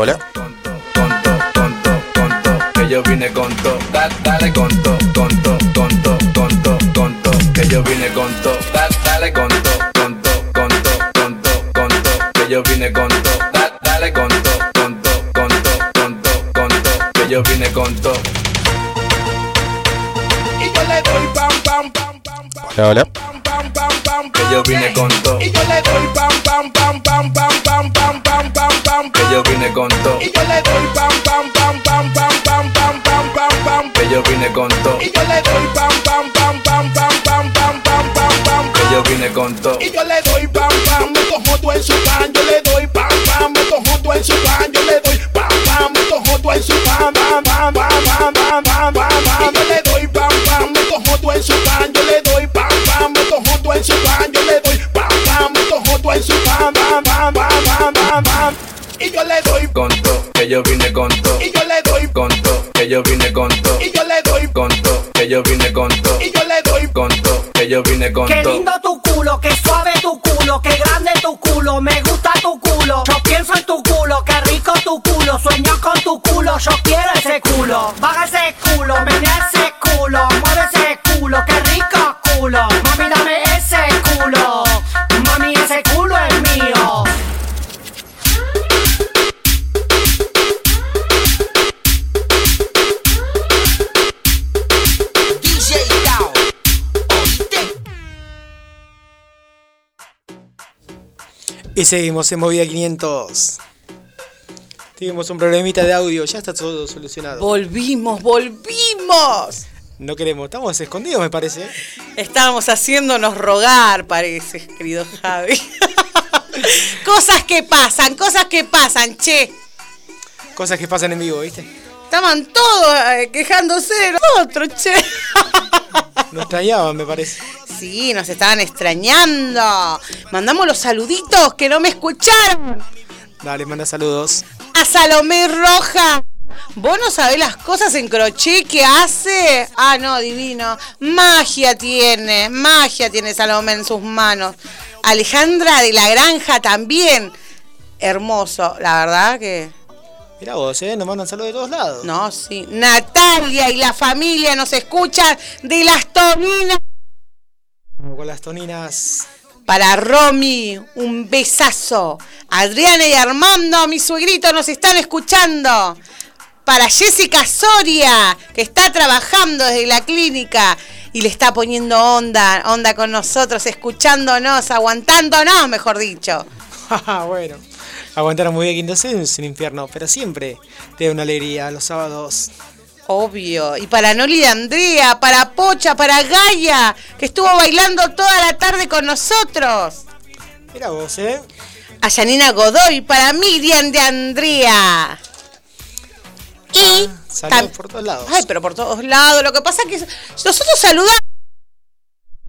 hola. Tonto, tonto, tonto, que yo vine con todo. Con todo, tonto, tonto, tonto, tonto, que yo vine con todo. Con todo, tonto, tonto, tonto, tonto, que yo vine con todo. Con todo, tonto, tonto, tonto, tonto, que yo vine con todo. Y yo le doy pam, pam, pam, pam, pam. Hola. Que yo vine con todo. Y yo le doy Y seguimos en Movida 500. Tuvimos un problemita de audio, ya está todo solucionado. Volvimos, volvimos. No queremos, estamos escondidos me parece. Estábamos haciéndonos rogar, parece, querido Javi. cosas que pasan, cosas que pasan, che. Cosas que pasan en vivo, ¿viste? Estaban todos eh, quejándose de nosotros, che. Nos extrañaban, me parece sí, nos estaban extrañando. Mandamos los saluditos que no me escucharon. Dale, manda saludos. A Salomé Roja. Vos no sabés las cosas en crochet que hace. Ah, no, divino. Magia tiene, magia tiene Salomé en sus manos. Alejandra de la Granja también. Hermoso, la verdad que. mira vos, ¿eh? nos mandan saludos de todos lados. No, sí. Natalia y la familia nos escuchan de las Tominas toninas. Para Romy, un besazo. Adriana y Armando, mis suegrito, nos están escuchando. Para Jessica Soria, que está trabajando desde la clínica y le está poniendo onda, onda con nosotros, escuchándonos, aguantándonos, mejor dicho. Ah, bueno, aguantaron muy bien Quinto un infierno, pero siempre te da una alegría los sábados Obvio. Y para Noli de Andrea, para Pocha, para Gaia, que estuvo bailando toda la tarde con nosotros. Mira vos, ¿eh? A Janina Godoy, para Miriam de Andrea. Y. Saludos por todos lados. Ay, pero por todos lados. Lo que pasa es que nosotros saludamos.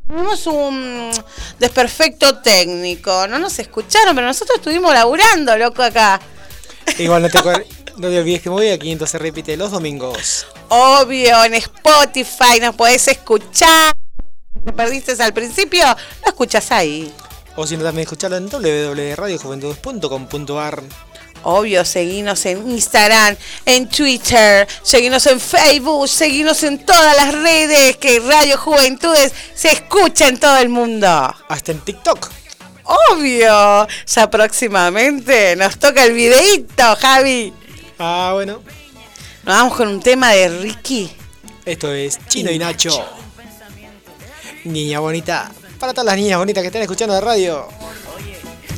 Tuvimos un desperfecto técnico. No nos escucharon, pero nosotros estuvimos laburando, loco, acá. Igual no te, no te olvides que Movida 500 se repite los domingos. Obvio, en Spotify nos podés escuchar. ¿Te perdiste al principio? Lo escuchas ahí. O si no, también escucharlo en www.radiojuventud.com.ar. Obvio, seguinos en Instagram, en Twitter, seguinos en Facebook, seguinos en todas las redes que Radio Juventudes se escucha en todo el mundo. Hasta en TikTok. Obvio, ya próximamente nos toca el videíto, Javi. Ah, bueno. Nos vamos con un tema de Ricky. Esto es Chino y Nacho. Niña bonita. Para todas las niñas bonitas que están escuchando de radio.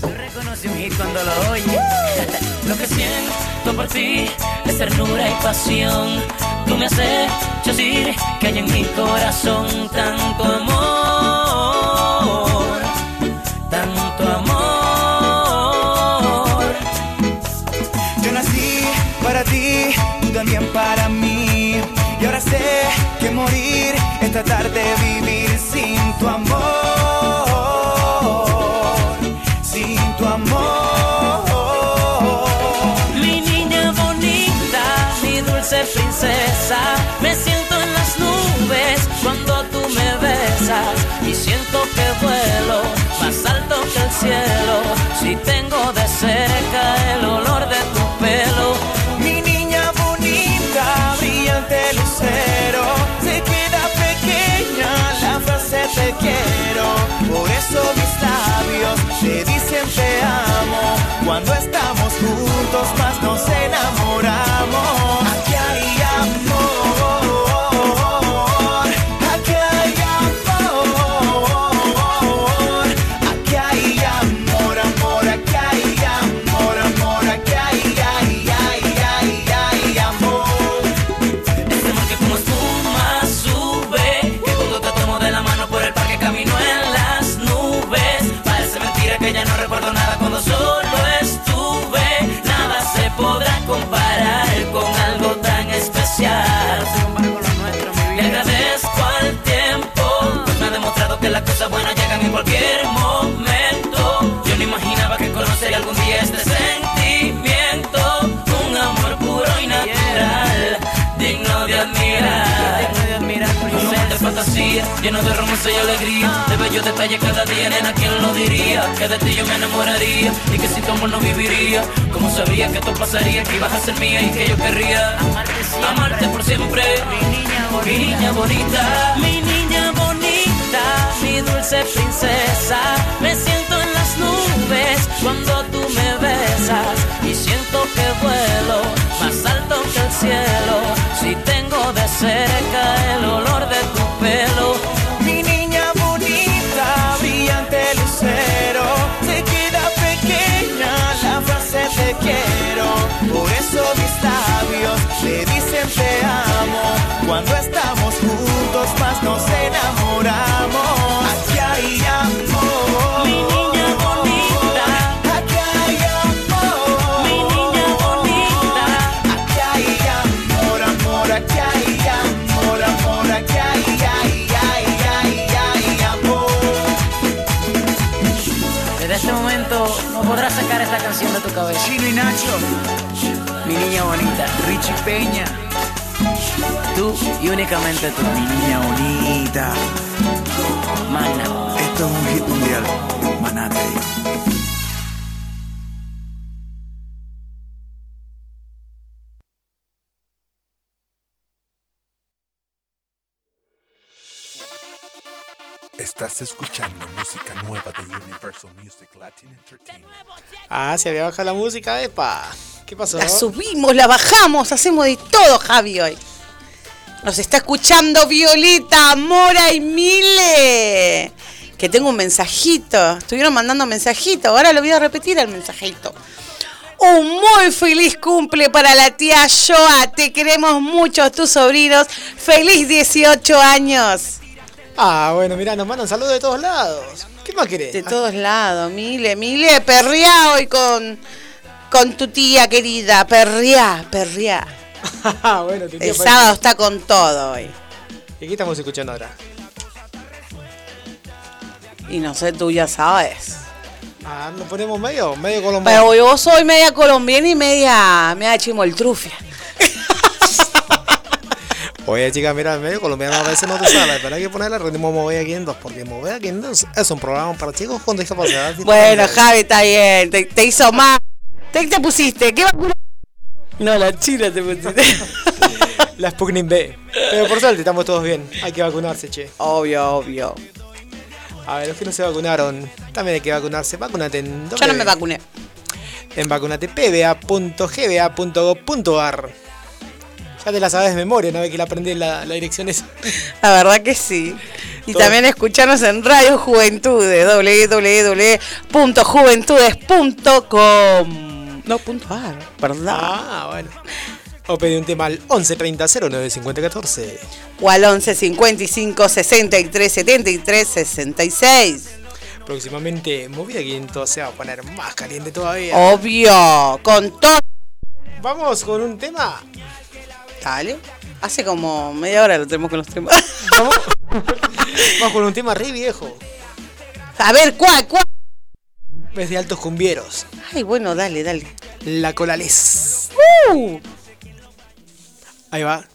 Reconoce un hit cuando lo oye. Lo que siento por ti es ternura y pasión. Tú me has hecho decir que hay en mi corazón tanto amor, tu amor. Sin tu amor. Mi niña bonita, mi dulce princesa, me siento en las nubes cuando tú me besas y siento que vuelo más alto que el cielo. Si tengo de cerca el lleno de romance y alegría, de bellos detalles cada día, nena, ¿quién lo diría? Que de ti yo me enamoraría y que sin tu amor no viviría. Como sabía que esto pasaría, que ibas a ser mía y que yo querría amarte por siempre. Mi niña bonita, mi niña bonita, mi niña bonita, mi dulce princesa. Me siento en las nubes cuando tú me besas y siento que vuelo más alto que el cielo. Si tengo de cerca el olor de tu pelo. Te amo. Cuando estamos juntos más nos enamoramos. Aquí hay amor. Mi niña bonita, aquí hay amor. mi niña bonita. Aquí hay amor, amor, aquí hay amor, amor, aquí hay, ay, ay, ay, ay, amor. Desde este momento no podrás sacar esta canción de tu cabeza. Chino y Nacho, Mi niña bonita, Richie Peña, tú y únicamente tú. mi niña bonita. Magna. Esto es un hit mundial. Maná te digo. Estás escuchando música nueva de Universal Music Latin Entertainment. Ah, se había bajado la música, epa. ¿Qué pasó? La subimos, la bajamos, hacemos de todo, Javi, hoy. Nos está escuchando Violeta, Mora y Mile. Que tengo un mensajito. Estuvieron mandando mensajito. Ahora lo voy a repetir el mensajito. Un muy feliz cumple para la tía Joa. Te queremos mucho, tus sobrinos. Feliz 18 años. Ah, bueno, mira, nos mandan saludos de todos lados. ¿Qué más querés? De todos lados, Mile, Mile, perrea hoy con, con tu tía querida. Perrea, perrea. Ah, bueno, El parece- sábado está con todo hoy. ¿Y qué estamos escuchando ahora? Y no sé, tú ya sabes. Ah, nos ponemos medio, medio colombiano. Pero yo soy media colombiana y media, media chimoltrufia. Oye, chica, mira, medio colombiano a veces no te sale, pero hay que ponerle ritmo Movida 500, porque Movida 500 es un programa para chicos con discapacidad. Bueno, Javi, está bien. Te, te hizo mal. ¿Te, te pusiste? ¿Qué vacuna? No, la china te pusiste. La Sputnik B. Pero por suerte estamos todos bien. Hay que vacunarse, che. Obvio, obvio. A ver, los que no se vacunaron, también hay que vacunarse. Vacunate en Yo no me vacuné. En vacunatepba.gba.gov.ar. Ya te la sabes de memoria, una vez que la aprendí la, la dirección esa. La verdad que sí. Y Todo. también escucharnos en Radio Juventudes, www.juventudes.com. No, punto ar, ¿verdad? Ah, bueno. O pedí un tema al 11 30 09 50 14. O al 11 55 63 73 66. Próximamente Movida 500 se va a poner más caliente todavía. Obvio, con todo. Vamos con un tema. Dale. Hace como media hora lo tenemos con los temas. Vamos, Vamos con un tema re viejo. A ver, ¿cuál? ¿Cuál? De altos cumbieros. Ay, bueno, dale, dale. La colales. Uh. Ahí va.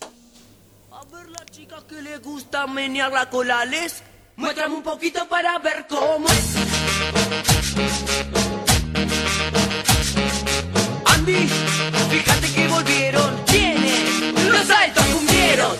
chica que le gusta menear la cola, les muéstrame un poquito para ver cómo es. Andy, fíjate que volvieron. ¿Quiénes? Los altos cumbieros.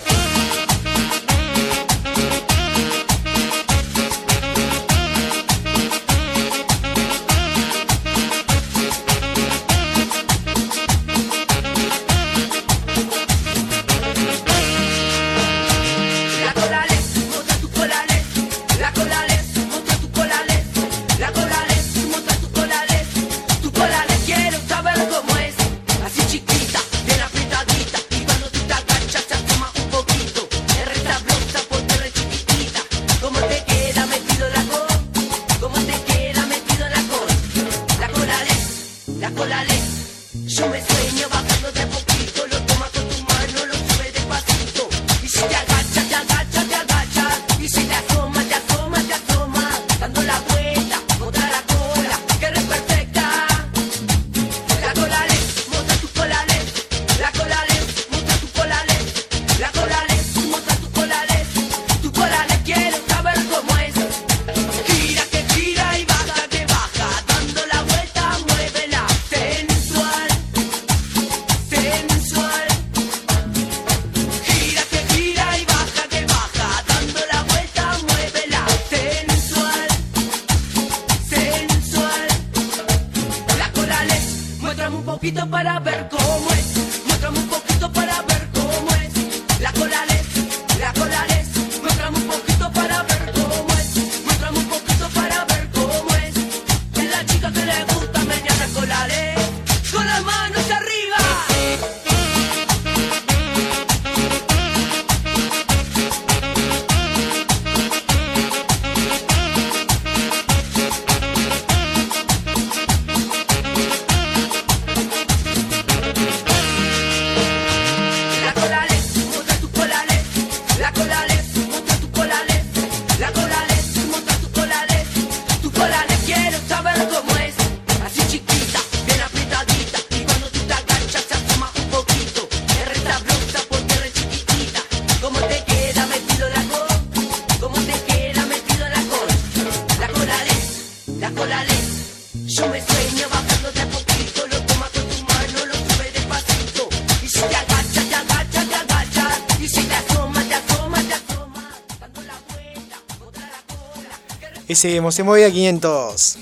Y seguimos en Movida 500.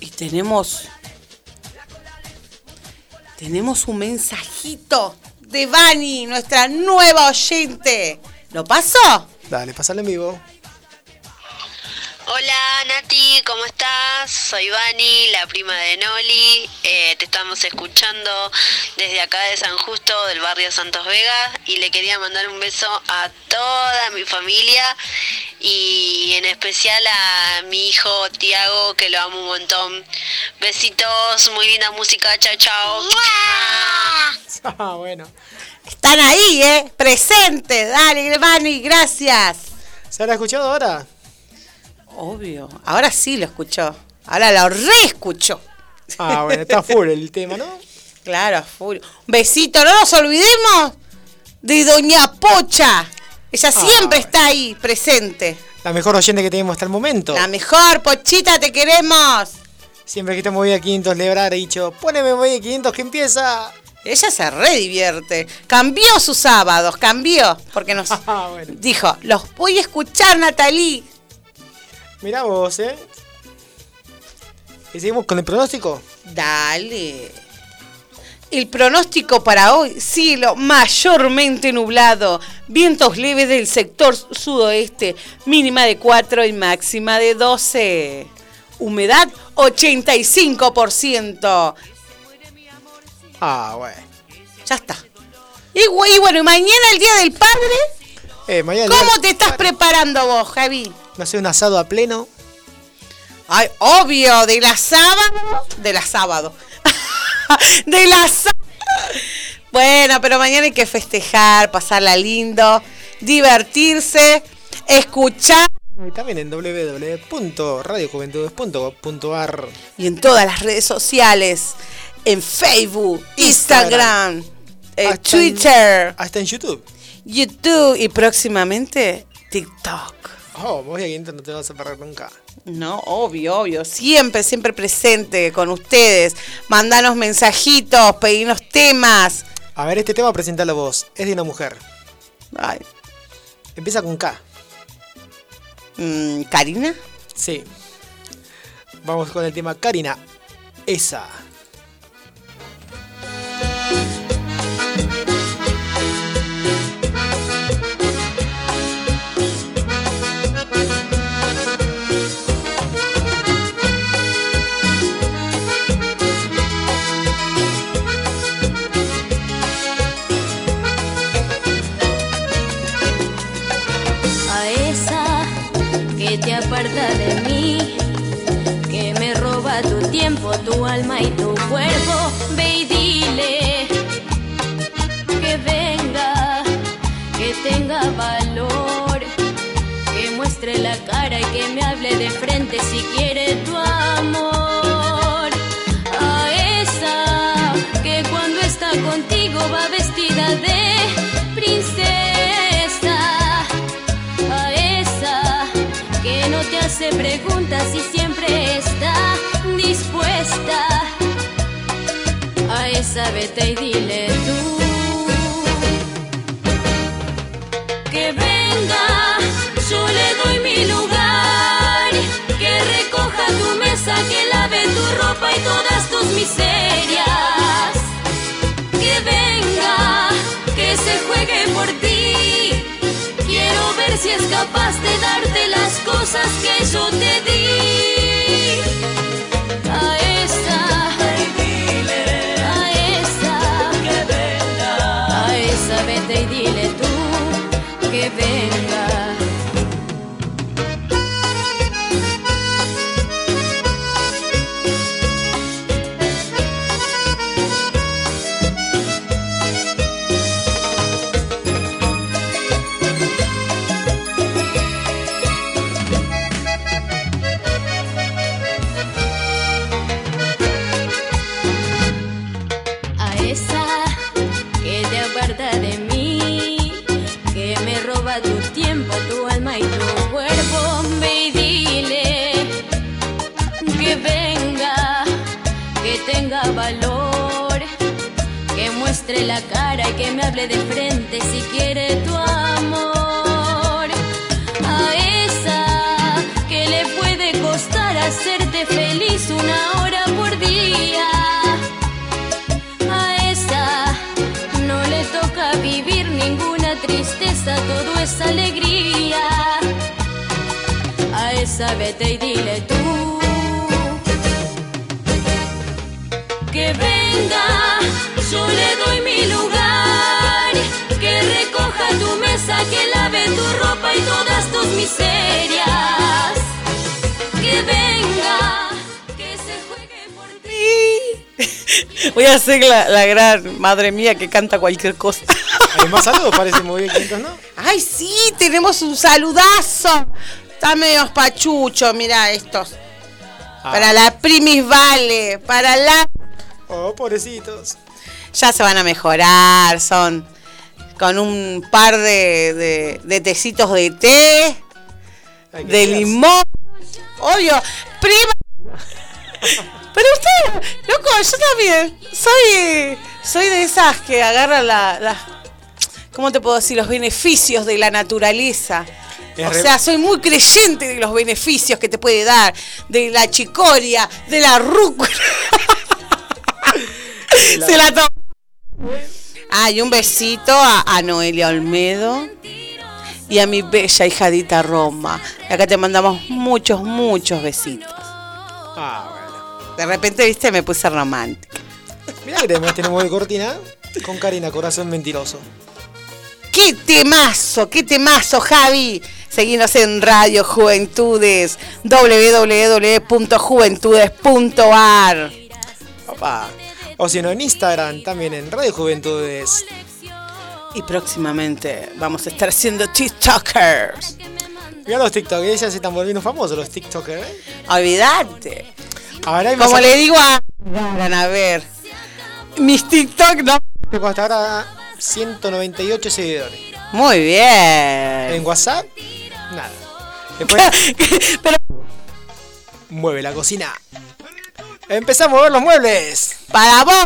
Y tenemos. Tenemos un mensajito de Vani, nuestra nueva oyente. ¿Lo pasó? Dale, pasale en vivo. Hola Nati, ¿cómo estás? Soy Vani, la prima de Noli. Eh, te estamos escuchando desde acá de San Justo, del barrio Santos Vega, y le quería mandar un beso a toda mi familia y en especial a mi hijo Tiago, que lo amo un montón. Besitos, muy linda música, chao, chao. Ah, bueno. Están ahí, ¿eh? Presentes. Dale, Vani, gracias. ¿Se habrá escuchado ahora? Obvio. Ahora sí lo escuchó. Ahora lo reescuchó. Ah, bueno, está full el tema, ¿no? Claro, full. Un besito, no nos olvidemos de Doña Pocha. Ella siempre está ahí, presente. La mejor oyente que tenemos hasta el momento. La mejor, Pochita, te queremos. Siempre que estamos Movida 500 le habrá dicho, poneme Movida 500 que empieza. Ella se re divierte. Cambió sus sábados, cambió. Porque nos dijo, los voy a escuchar, Natalie. Mirá vos, ¿eh? ¿Y seguimos con el pronóstico? Dale. El pronóstico para hoy, cielo mayormente nublado, vientos leves del sector sudoeste, mínima de 4 y máxima de 12. Humedad 85%. Ah, bueno. Ya está. Y, güey, bueno, y mañana el Día del Padre, Eh, mañana ¿cómo te estás preparando vos, Javi? No sé, un asado a pleno. Ay, obvio, de la sábado, de la sábado. de la sá- Bueno, pero mañana hay que festejar, pasarla lindo, divertirse, escuchar Y también en www.radiojuventudes.gov.ar y en todas las redes sociales, en Facebook, Instagram, eh, Hasta en- Twitter, hasta en YouTube. YouTube y próximamente TikTok. Oh, Movida 500 no te vas a perder nunca. No, obvio, obvio. Siempre, siempre presente con ustedes. Mandanos mensajitos, pedirnos temas. A ver, este tema presentalo vos. Es de una mujer. Ay. Empieza con K. Mm, ¿Karina? Sí. Vamos con el tema Karina. Esa. Que te aparta de mí, que me roba tu tiempo, tu alma y tu cuerpo. Ve y dile que venga, que tenga valor, que muestre la cara y que me hable de frente si quiere tu amor. A esa que cuando está contigo va vestida de hace preguntas y siempre está dispuesta. A esa vete y dile tú que venga, yo le doy mi lugar, que recoja tu mesa, que lave tu ropa y todas tus miserias. Si es capaz de darte las cosas que yo te di. A esa, a venga. A esa vete y dile tú que venga. De frente si quiere tu amor. A esa que le una hora por día. A esa no le toca vivir ninguna tristeza, todo es alegría. A esa vete y dile tú que venga, yo le miserias. Que venga, que se juegue por ti. Voy a hacer la, la gran madre mía que canta cualquier cosa. Hay más saludos, parece muy bien, ¿no? Ay, sí, tenemos un saludazo. Está medio pachucho, mira estos. Ah. Para la Primis Vale, para la... Oh, pobrecitos. Ya se van a mejorar, son con un par de, de, de tecitos de té, de limón. Obvio, prima. Pero usted, loco, yo también soy, soy de esas que agarran la, la- ¿cómo te puedo decir? Los beneficios de la naturaleza. Es O re- sea, soy muy creyente de los beneficios que te puede dar, de la chicoria, de la rúcula. Se la tomó. Ah, y un besito a, a Noelia Olmedo y a mi bella hijadita Roma. Acá te mandamos muchos, muchos besitos. Ah, bueno. De repente, viste, me puse romántica. Mirá que tenemos, tenemos de cortina con Karina, corazón mentiroso. ¡Qué temazo! ¡Qué temazo, Javi! Seguinos en Radio Juventudes, www.juventudes.ar. Papá. O si no, en Instagram, también en Radio Juventudes. Y próximamente vamos a estar haciendo TikTokers. Mirá los TikTokers, ya se están volviendo famosos los TikTokers, ¿eh? Olvídate. Ahora hay más Como a- le digo a... Van a ver. Mis TikTok no... Tengo hasta ahora 198 seguidores. Muy bien. En WhatsApp, nada. Después. Mueve la cocina. Empezamos a mover los muebles. Para vos.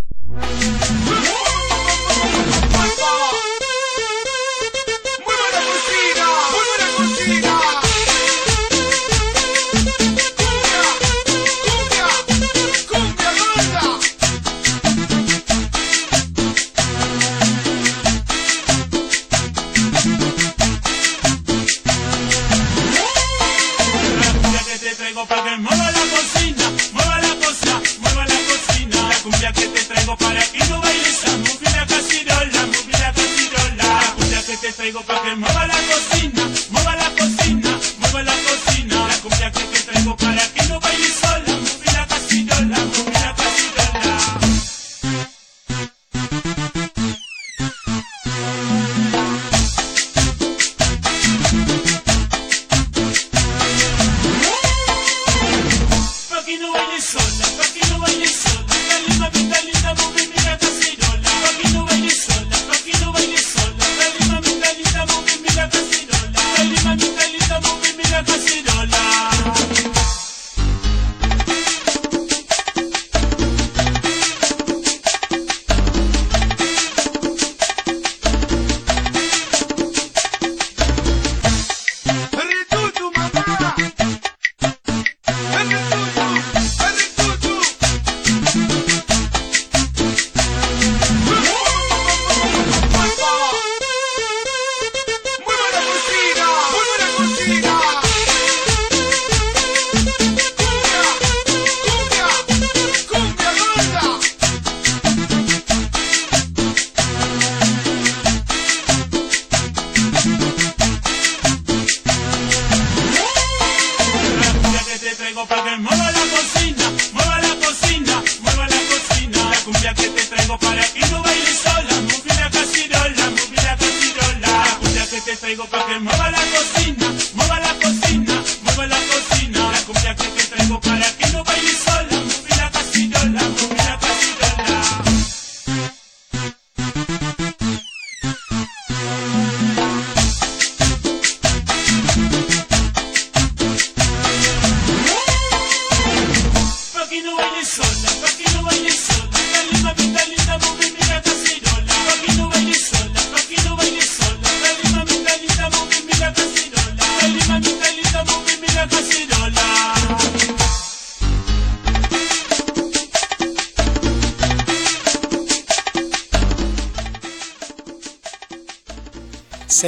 Que traigo para que mueva la cocina, mueva la cocina, mueva la cocina. La cumbia que te traigo para que no bailes sola,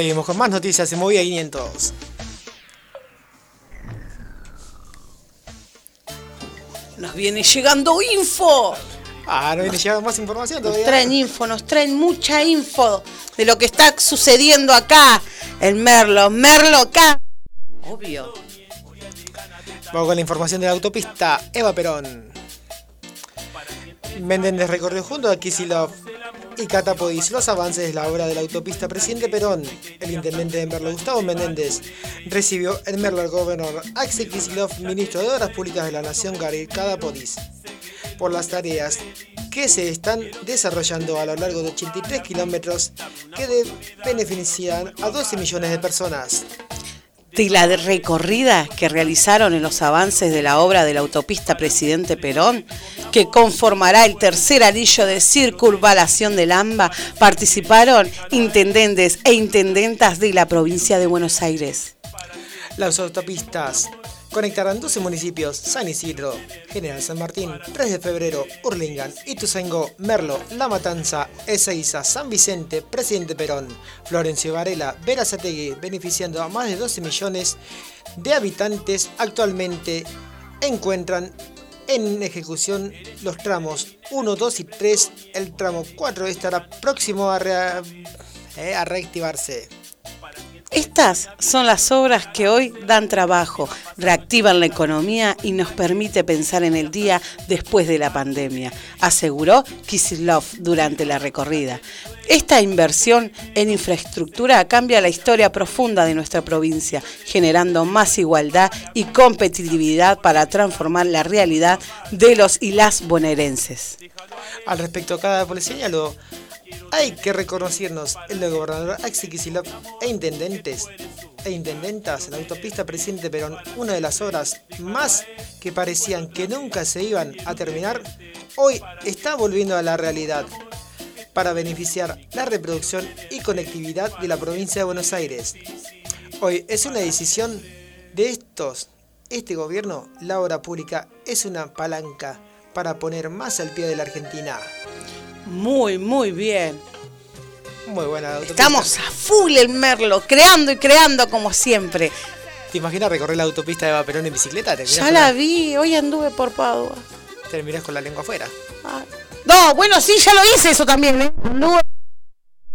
Seguimos con más noticias en Movida 500. Nos viene llegando info. Ah, no viene llegando más información Nos todavía. traen info, nos traen mucha info de lo que está sucediendo acá en Merlo. Merlo acá. Obvio. Vamos con la información de la autopista Eva Perón. Menéndez recorrió junto a Kisilov y Catapodis los avances de la obra de la autopista Presidente Perón. El intendente de Merlo, Gustavo Menéndez, recibió en Merlo al gobernador Axel ministro de Obras Públicas de la Nación, Gary Catapodis, por las tareas que se están desarrollando a lo largo de 83 kilómetros que benefician a 12 millones de personas. De la recorrida que realizaron en los avances de la obra de la autopista Presidente Perón, que conformará el tercer anillo de circunvalación del AMBA, participaron intendentes e intendentas de la provincia de Buenos Aires. Las autopistas conectarán 12 municipios, San Isidro, General San Martín, 3 de febrero, Urlingan, Ituzaingó, Merlo, La Matanza, Ezeiza, San Vicente, Presidente Perón, Florencio Varela, Verazategui, beneficiando a más de 12 millones de habitantes. Actualmente encuentran en ejecución los tramos 1, 2 y 3. El tramo 4 estará próximo a, eh, a reactivarse. Estas son las obras que hoy dan trabajo, reactivan la economía y nos permite pensar en el día después de la pandemia, aseguró Kisilov durante la recorrida. Esta inversión en infraestructura cambia la historia profunda de nuestra provincia, generando más igualdad y competitividad para transformar la realidad de los y las bonaerenses. Al respecto, cada policía señaló, hay que reconocernos el gobernador Axel Kicillof e intendentes e intendentas en la autopista Presidente Perón, una de las obras más que parecían que nunca se iban a terminar, hoy está volviendo a la realidad para beneficiar la reproducción y conectividad de la provincia de Buenos Aires. Hoy es una decisión de estos, este gobierno, la obra pública es una palanca para poner más al pie de la Argentina. Muy, muy bien. Muy buena autopista. Estamos a full en Merlo, creando y creando como siempre. ¿Te imaginas recorrer la autopista de Eva Perón en bicicleta? Ya la vi, hoy anduve por Padua. Terminás con la lengua afuera. No, bueno, sí, ya lo hice eso también, ¿eh? Anduve-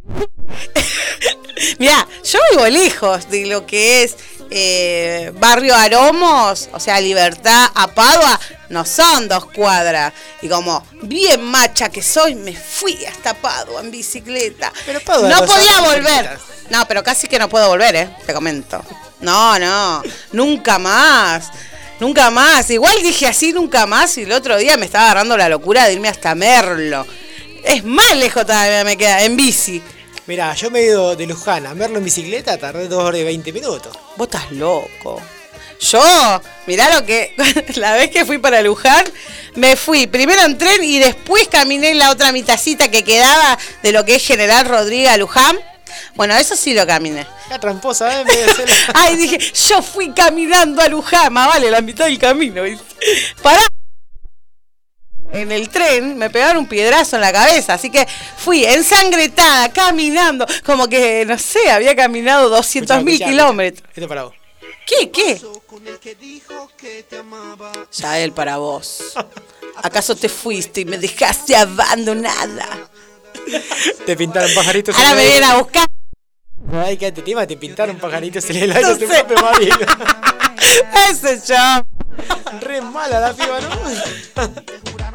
Mirá, yo vivo lejos de lo que es eh, Barrio Aromos, o sea, Libertad a Padua, no son dos cuadras. Y como bien macha que soy, me fui hasta Padua en bicicleta. Padua no podía volver. No, pero casi que no puedo volver, ¿eh? Te comento. No, no, nunca más. Nunca más. Igual dije así, nunca más. Y el otro día me estaba agarrando la locura de irme hasta Merlo. Es más lejos todavía me queda, en bici. Mirá, yo me he ido de Luján a Merlo en bicicleta, tardé 2 horas y 20 minutos. Vos estás loco. Yo, mirá lo que. La vez que fui para Luján, me fui primero en tren y después caminé la otra mitacita que quedaba de lo que es General Rodríguez a Luján. Bueno, eso sí lo caminé. La tramposa, ¿eh? Ay, dije, yo fui caminando a Luján, más vale, la mitad del camino. ¿viste? Pará. En el tren me pegaron un piedrazo en la cabeza, así que fui ensangretada, caminando, como que, no sé, había caminado 200 mil kilómetros. Esto para vos. ¿Qué? ¿Qué? Ya él para vos. ¿Acaso te fuiste y me dejaste abandonada? Te pintaron pajaritos Ahora me vienen a buscar. Ay, qué tema, te pintaron pajaritos en el aire, No sé. Ese yo. Re mala la piba, ¿no?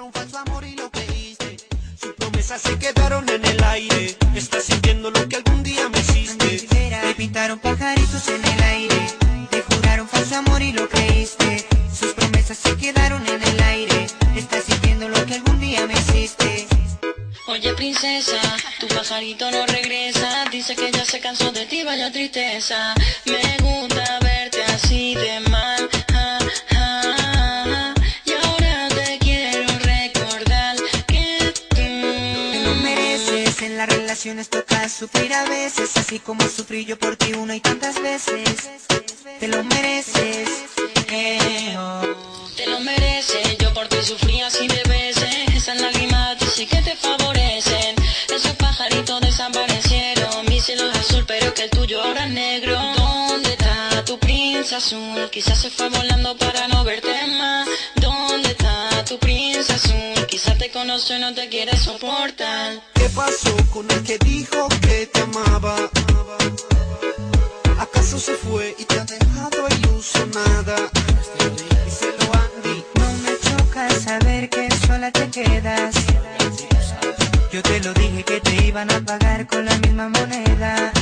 promesas se quedaron en el aire. Estás sintiendo lo que algún día me hiciste. Te pintaron pajaritos en el aire, te juraron falso amor y lo creíste. Sus promesas se quedaron en el aire, estás sintiendo lo que algún día me hiciste. Oye princesa, tu pajarito no regresa Dice que ya se cansó de ti, vaya tristeza Me gusta verte así de relaciones toca sufrir a veces, así como sufrí yo por ti una y tantas veces. Te lo mereces, eh, oh. Te lo mereces, yo por ti sufrí así de veces Esas lágrimas sí que te favorecen Esos pajaritos desaparecieron Mi cielo es azul pero que el tuyo ahora negro. ¿Dónde está tu príncipe azul? Quizás se fue volando para no verte más. ¿Dónde está tu príncipe azul? Quizás te conoce y no te quiere soportar. ¿Qué pasó con el que dijo que te amaba? ¿Acaso se fue y te ha dejado ilusionada? Díselo Andy. No me choca saber que sola te quedas. Yo te lo dije que te iban a pagar con la misma moneda.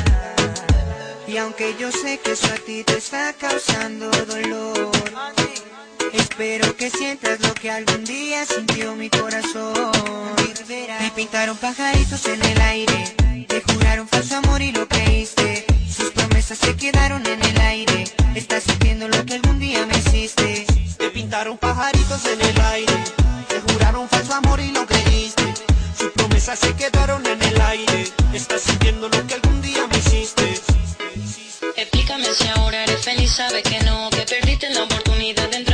Y aunque yo sé que eso a ti te está causando dolor, espero que sientas lo que algún día sintió mi corazón. Me pintaron pajaritos en el aire, te juraron falso amor y lo creíste. Sus promesas se quedaron en el aire. Estás sintiendo lo que algún día me hiciste. Te pintaron pajaritos en el aire, te juraron falso amor y lo creíste. Sus promesas se quedaron en el aire. Estás sintiendo lo que algún día me hiciste. Explícame si ahora eres feliz, sabes que no, que perdiste la oportunidad de entrar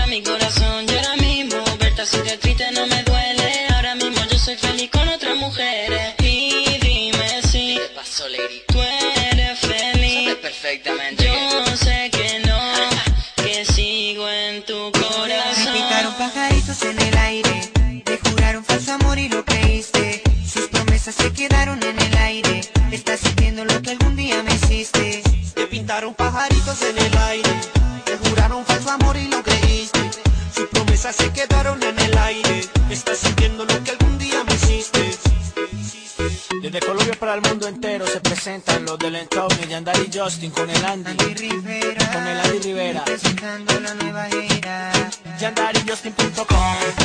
Justin con el Andy, con el Andy Rivera, presentando la nueva era. yandarijustin.com,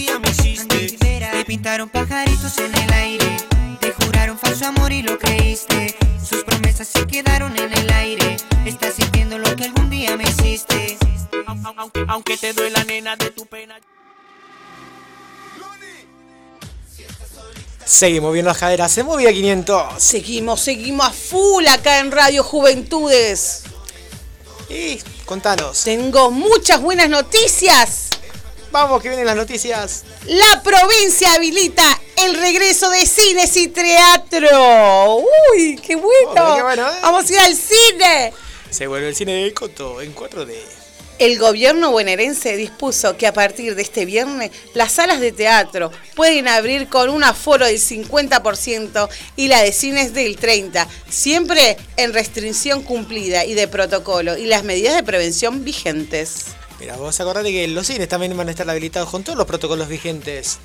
pintaron pajaritos en el aire, te juraron falso amor y lo creíste. Sus promesas se quedaron en el aire. Estás sintiendo lo que algún día me hiciste. aunque, aunque te duela nena de tu pena. Seguimos viendo las caderas en Movida 500. Seguimos, seguimos a full acá en Radio Juventudes. Y contanos. Tengo muchas buenas noticias. Vamos, que vienen las noticias. La provincia habilita el regreso de cines y teatro. Uy, qué bueno. Oh, qué bueno, ¿eh? Vamos a ir al cine. Se vuelve el cine de Coto en 4D. El gobierno bonaerense dispuso que a partir de este viernes las salas de teatro pueden abrir con un aforo del 50% y la de cines del 30%, siempre en restricción cumplida y de protocolo y las medidas de prevención vigentes. Mira, vos acordate que los cines también van a estar habilitados con todos los protocolos vigentes.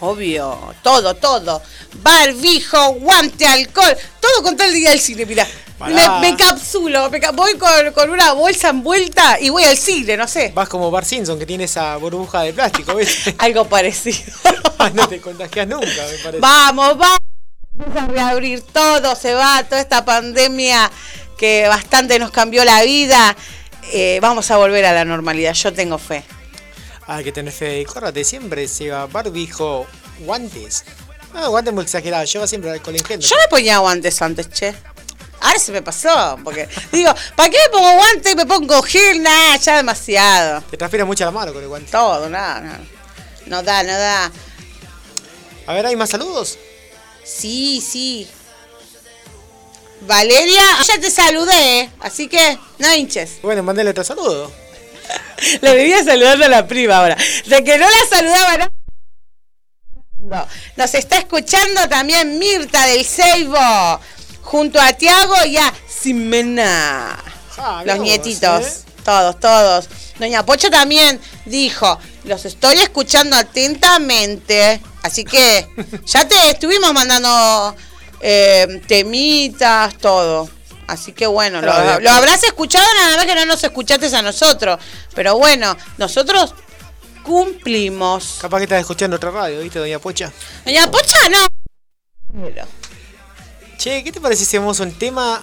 Obvio, todo, todo. Barbijo, guante, alcohol, todo con tal día del cine, mirá. Me, me encapsulo, me ca- voy con, con una bolsa envuelta y voy al cine, no sé. Vas como Bar Simpson que tiene esa burbuja de plástico, ¿ves? Algo parecido. no te contagias nunca, me parece. Vamos, vamos. Empieza a reabrir todo, se va, toda esta pandemia que bastante nos cambió la vida. Eh, vamos a volver a la normalidad, yo tengo fe. Hay que tener fe córrate siempre, se va barbijo, guantes. No, guantes muy exagerados, lleva siempre alcohol en gel. Yo me ponía guantes antes, che. Ahora se me pasó, porque digo, ¿para qué me pongo guantes y me pongo gel? Nah, ya demasiado. Te transpira mucho la mano con el guante. Todo, nada, nada. No da, no da. A ver, ¿hay más saludos? Sí, sí. Valeria, ya te saludé, así que no hinches. Bueno, mandale otro saludo. Le debía saludar a la prima ahora. De que no la saludaba, ¿no? No. Nos está escuchando también Mirta del Seibo, junto a Tiago y a Simena. Ah, Los nietitos, ¿eh? todos, todos. Doña Pocha también dijo, los estoy escuchando atentamente. Así que ya te estuvimos mandando eh, temitas, todo. Así que bueno, lo, habrás escuchado nada más que no nos escuchaste a nosotros. Pero bueno, nosotros cumplimos. Capaz que estás escuchando otra radio, ¿viste, doña Pocha? Doña Pocha no. Che, ¿qué te parece si hacemos un tema?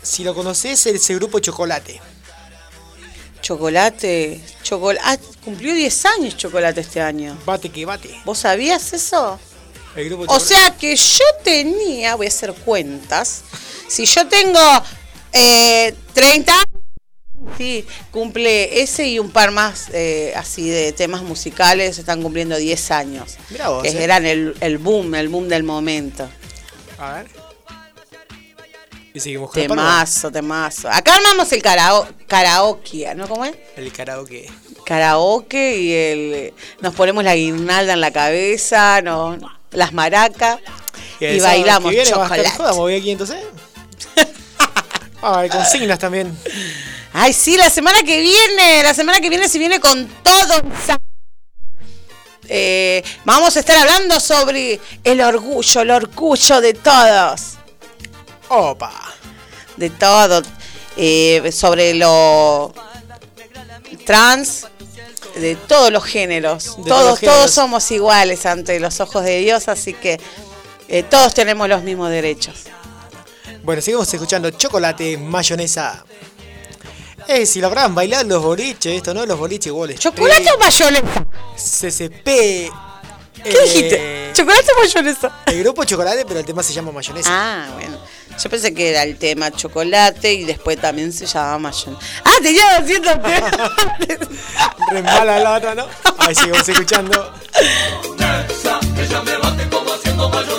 Si lo conoces, ese grupo Chocolate. Chocolate, chocolate. Ah, cumplió 10 años Chocolate este año. Bate que bate. ¿Vos sabías eso? El O sea que yo tenía, voy a hacer cuentas, si yo tengo eh, 30 sí, cumple ese y un par más eh, así de temas musicales, están cumpliendo 10 años. Mirá vos, que eh. eran el, el boom, el boom del momento. A ver. Y seguimos con el parón. Temazo, temazo. Acá armamos el karao- karaoke, ¿no? ¿Cómo es? El karaoke. Karaoke y el nos ponemos la guirnalda en la cabeza, no, las maracas y, sábado bailamos viene chocolate. joda, moví aquí entonces. Ah, hay consignas también. Ay, sí, la semana que viene, la semana que viene se viene con todo. Eh, vamos a estar hablando sobre el orgullo, el orgullo de todos. Opa. De todo. Eh, sobre lo trans, de todos los géneros. De todos, todos los géneros. todos somos iguales ante los ojos de Dios, así que eh, todos tenemos los mismos derechos. Bueno, seguimos escuchando Chocolate, mayonesa. Eh, si lo habrán bailado los boliches, esto, ¿no? Los boliches goles. ¿Chocolate o mayonesa? CCP. ¿Qué dijiste? ¿Chocolate o mayonesa? El grupo Chocolate, pero el tema se llama mayonesa. Ah, bueno. Yo pensé que era el tema chocolate y después también se llamaba mayonesa. Ah, tenía 200 temas. Re mala la otra, ¿no? Ahí seguimos escuchando. Ella me bate como haciendo mayonesa.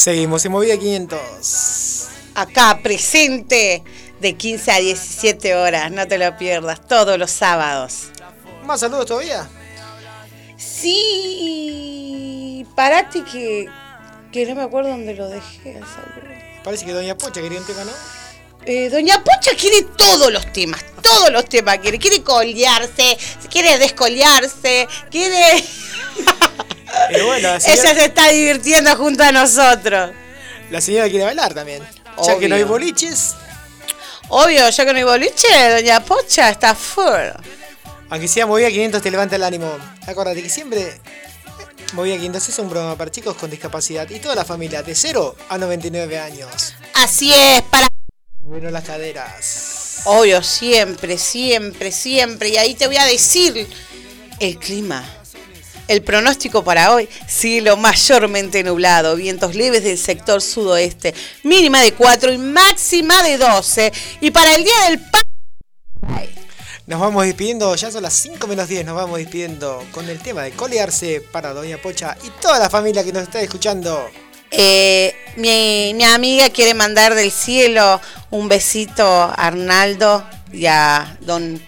Seguimos en Movida 500. Acá, presente de 15 a 17 horas, no te lo pierdas, todos los sábados. ¿Más saludos todavía? Sí, parate que Que no me acuerdo dónde lo dejé. Parece que Doña Pocha quería un tema, ¿no? Eh, Doña Pocha quiere todos los temas, todos los temas quiere. Quiere colearse, quiere descolearse, quiere... Bueno, la Ella se está divirtiendo junto a nosotros. la señora quiere bailar también. Ya que no hay boliches, Obvio, ya que no hay boliche, Doña Pocha está full. aunque sea Movida 500 te levanta el ánimo. Acuérdate que siempre Movida 500 es un programa para chicos con discapacidad y toda la familia de 0 a 99 años. Así es, para... Bueno, las caderas. Obvio, siempre, siempre, siempre. Y ahí te voy a decir el clima. El pronóstico para hoy, cielo mayormente nublado, vientos leves del sector sudoeste, mínima de 4 y máxima de 12. Y para el día del. Nos vamos despidiendo, ya son las 5 menos 10, nos vamos despidiendo con el tema de colearse para Doña Pocha y toda la familia que nos está escuchando. Eh, mi, mi amiga quiere mandar del cielo un besito a Arnaldo y a don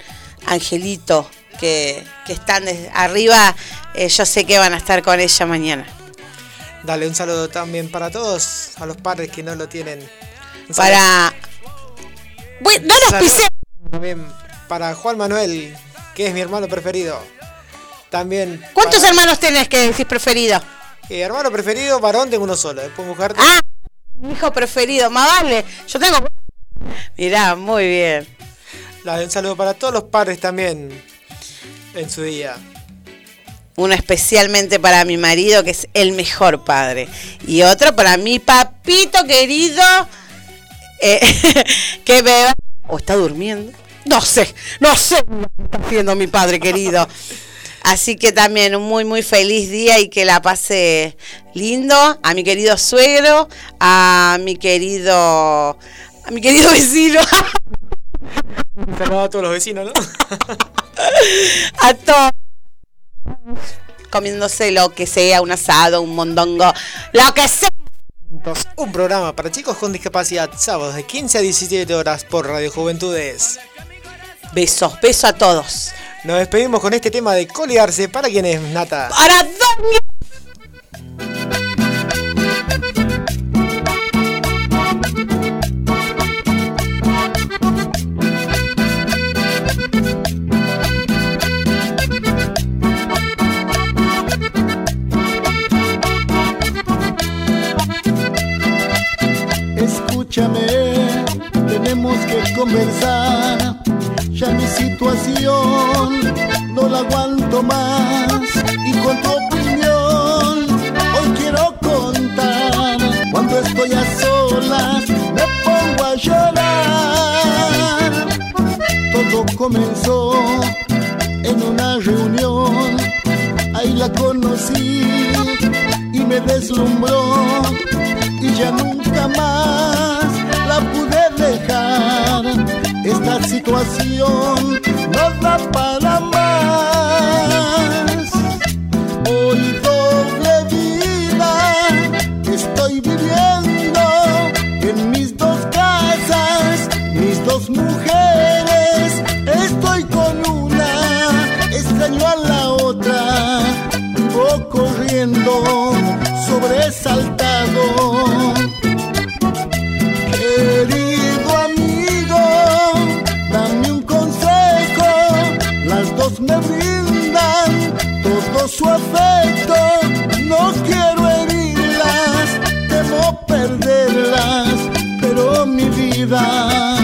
Angelito, que, que están desde arriba. Eh, yo sé que van a estar con ella mañana. Dale un saludo también para todos, a los padres que no lo tienen. Para. No saludo pisemos. También para Juan Manuel, que es mi hermano preferido. También. ¿Cuántos para- hermanos tenés que decís preferido? Eh, hermano preferido, varón, tengo uno solo. Después mujer. Ah, mi hijo preferido, más vale. Yo tengo. Mirá, muy bien. Dale un saludo para todos los padres también en su día. Uno especialmente para mi marido, que es el mejor padre. Y otro para mi papito querido, eh, que me va... ¿O está durmiendo? No sé, no sé lo que está haciendo mi padre querido. Así que también un muy, muy feliz día y que la pase lindo. A mi querido suegro, a mi querido... A mi querido vecino. Un saludo a todos los vecinos, ¿no? a todos. Comiéndose lo que sea, un asado, un mondongo, lo que sea. Un programa para chicos con discapacidad, sábados de 15 a 17 horas por Radio Juventudes. Besos, besos a todos. Nos despedimos con este tema de colearse para quien es Nata. Para dormir. Escúchame, tenemos que conversar. Ya mi situación no la aguanto más. Y con tu opinión hoy quiero contar. Cuando estoy a solas me pongo a llorar. Todo comenzó en una reunión. Ahí la conocí y me deslumbró y ya nunca más Esta situación no da para más. Hoy doble vida estoy viviendo en mis dos casas, mis dos mujeres. Estoy con una, extraño a la otra, vivo corriendo sobresaltado. Su afecto. No quiero herirlas, temo perderlas, pero mi vida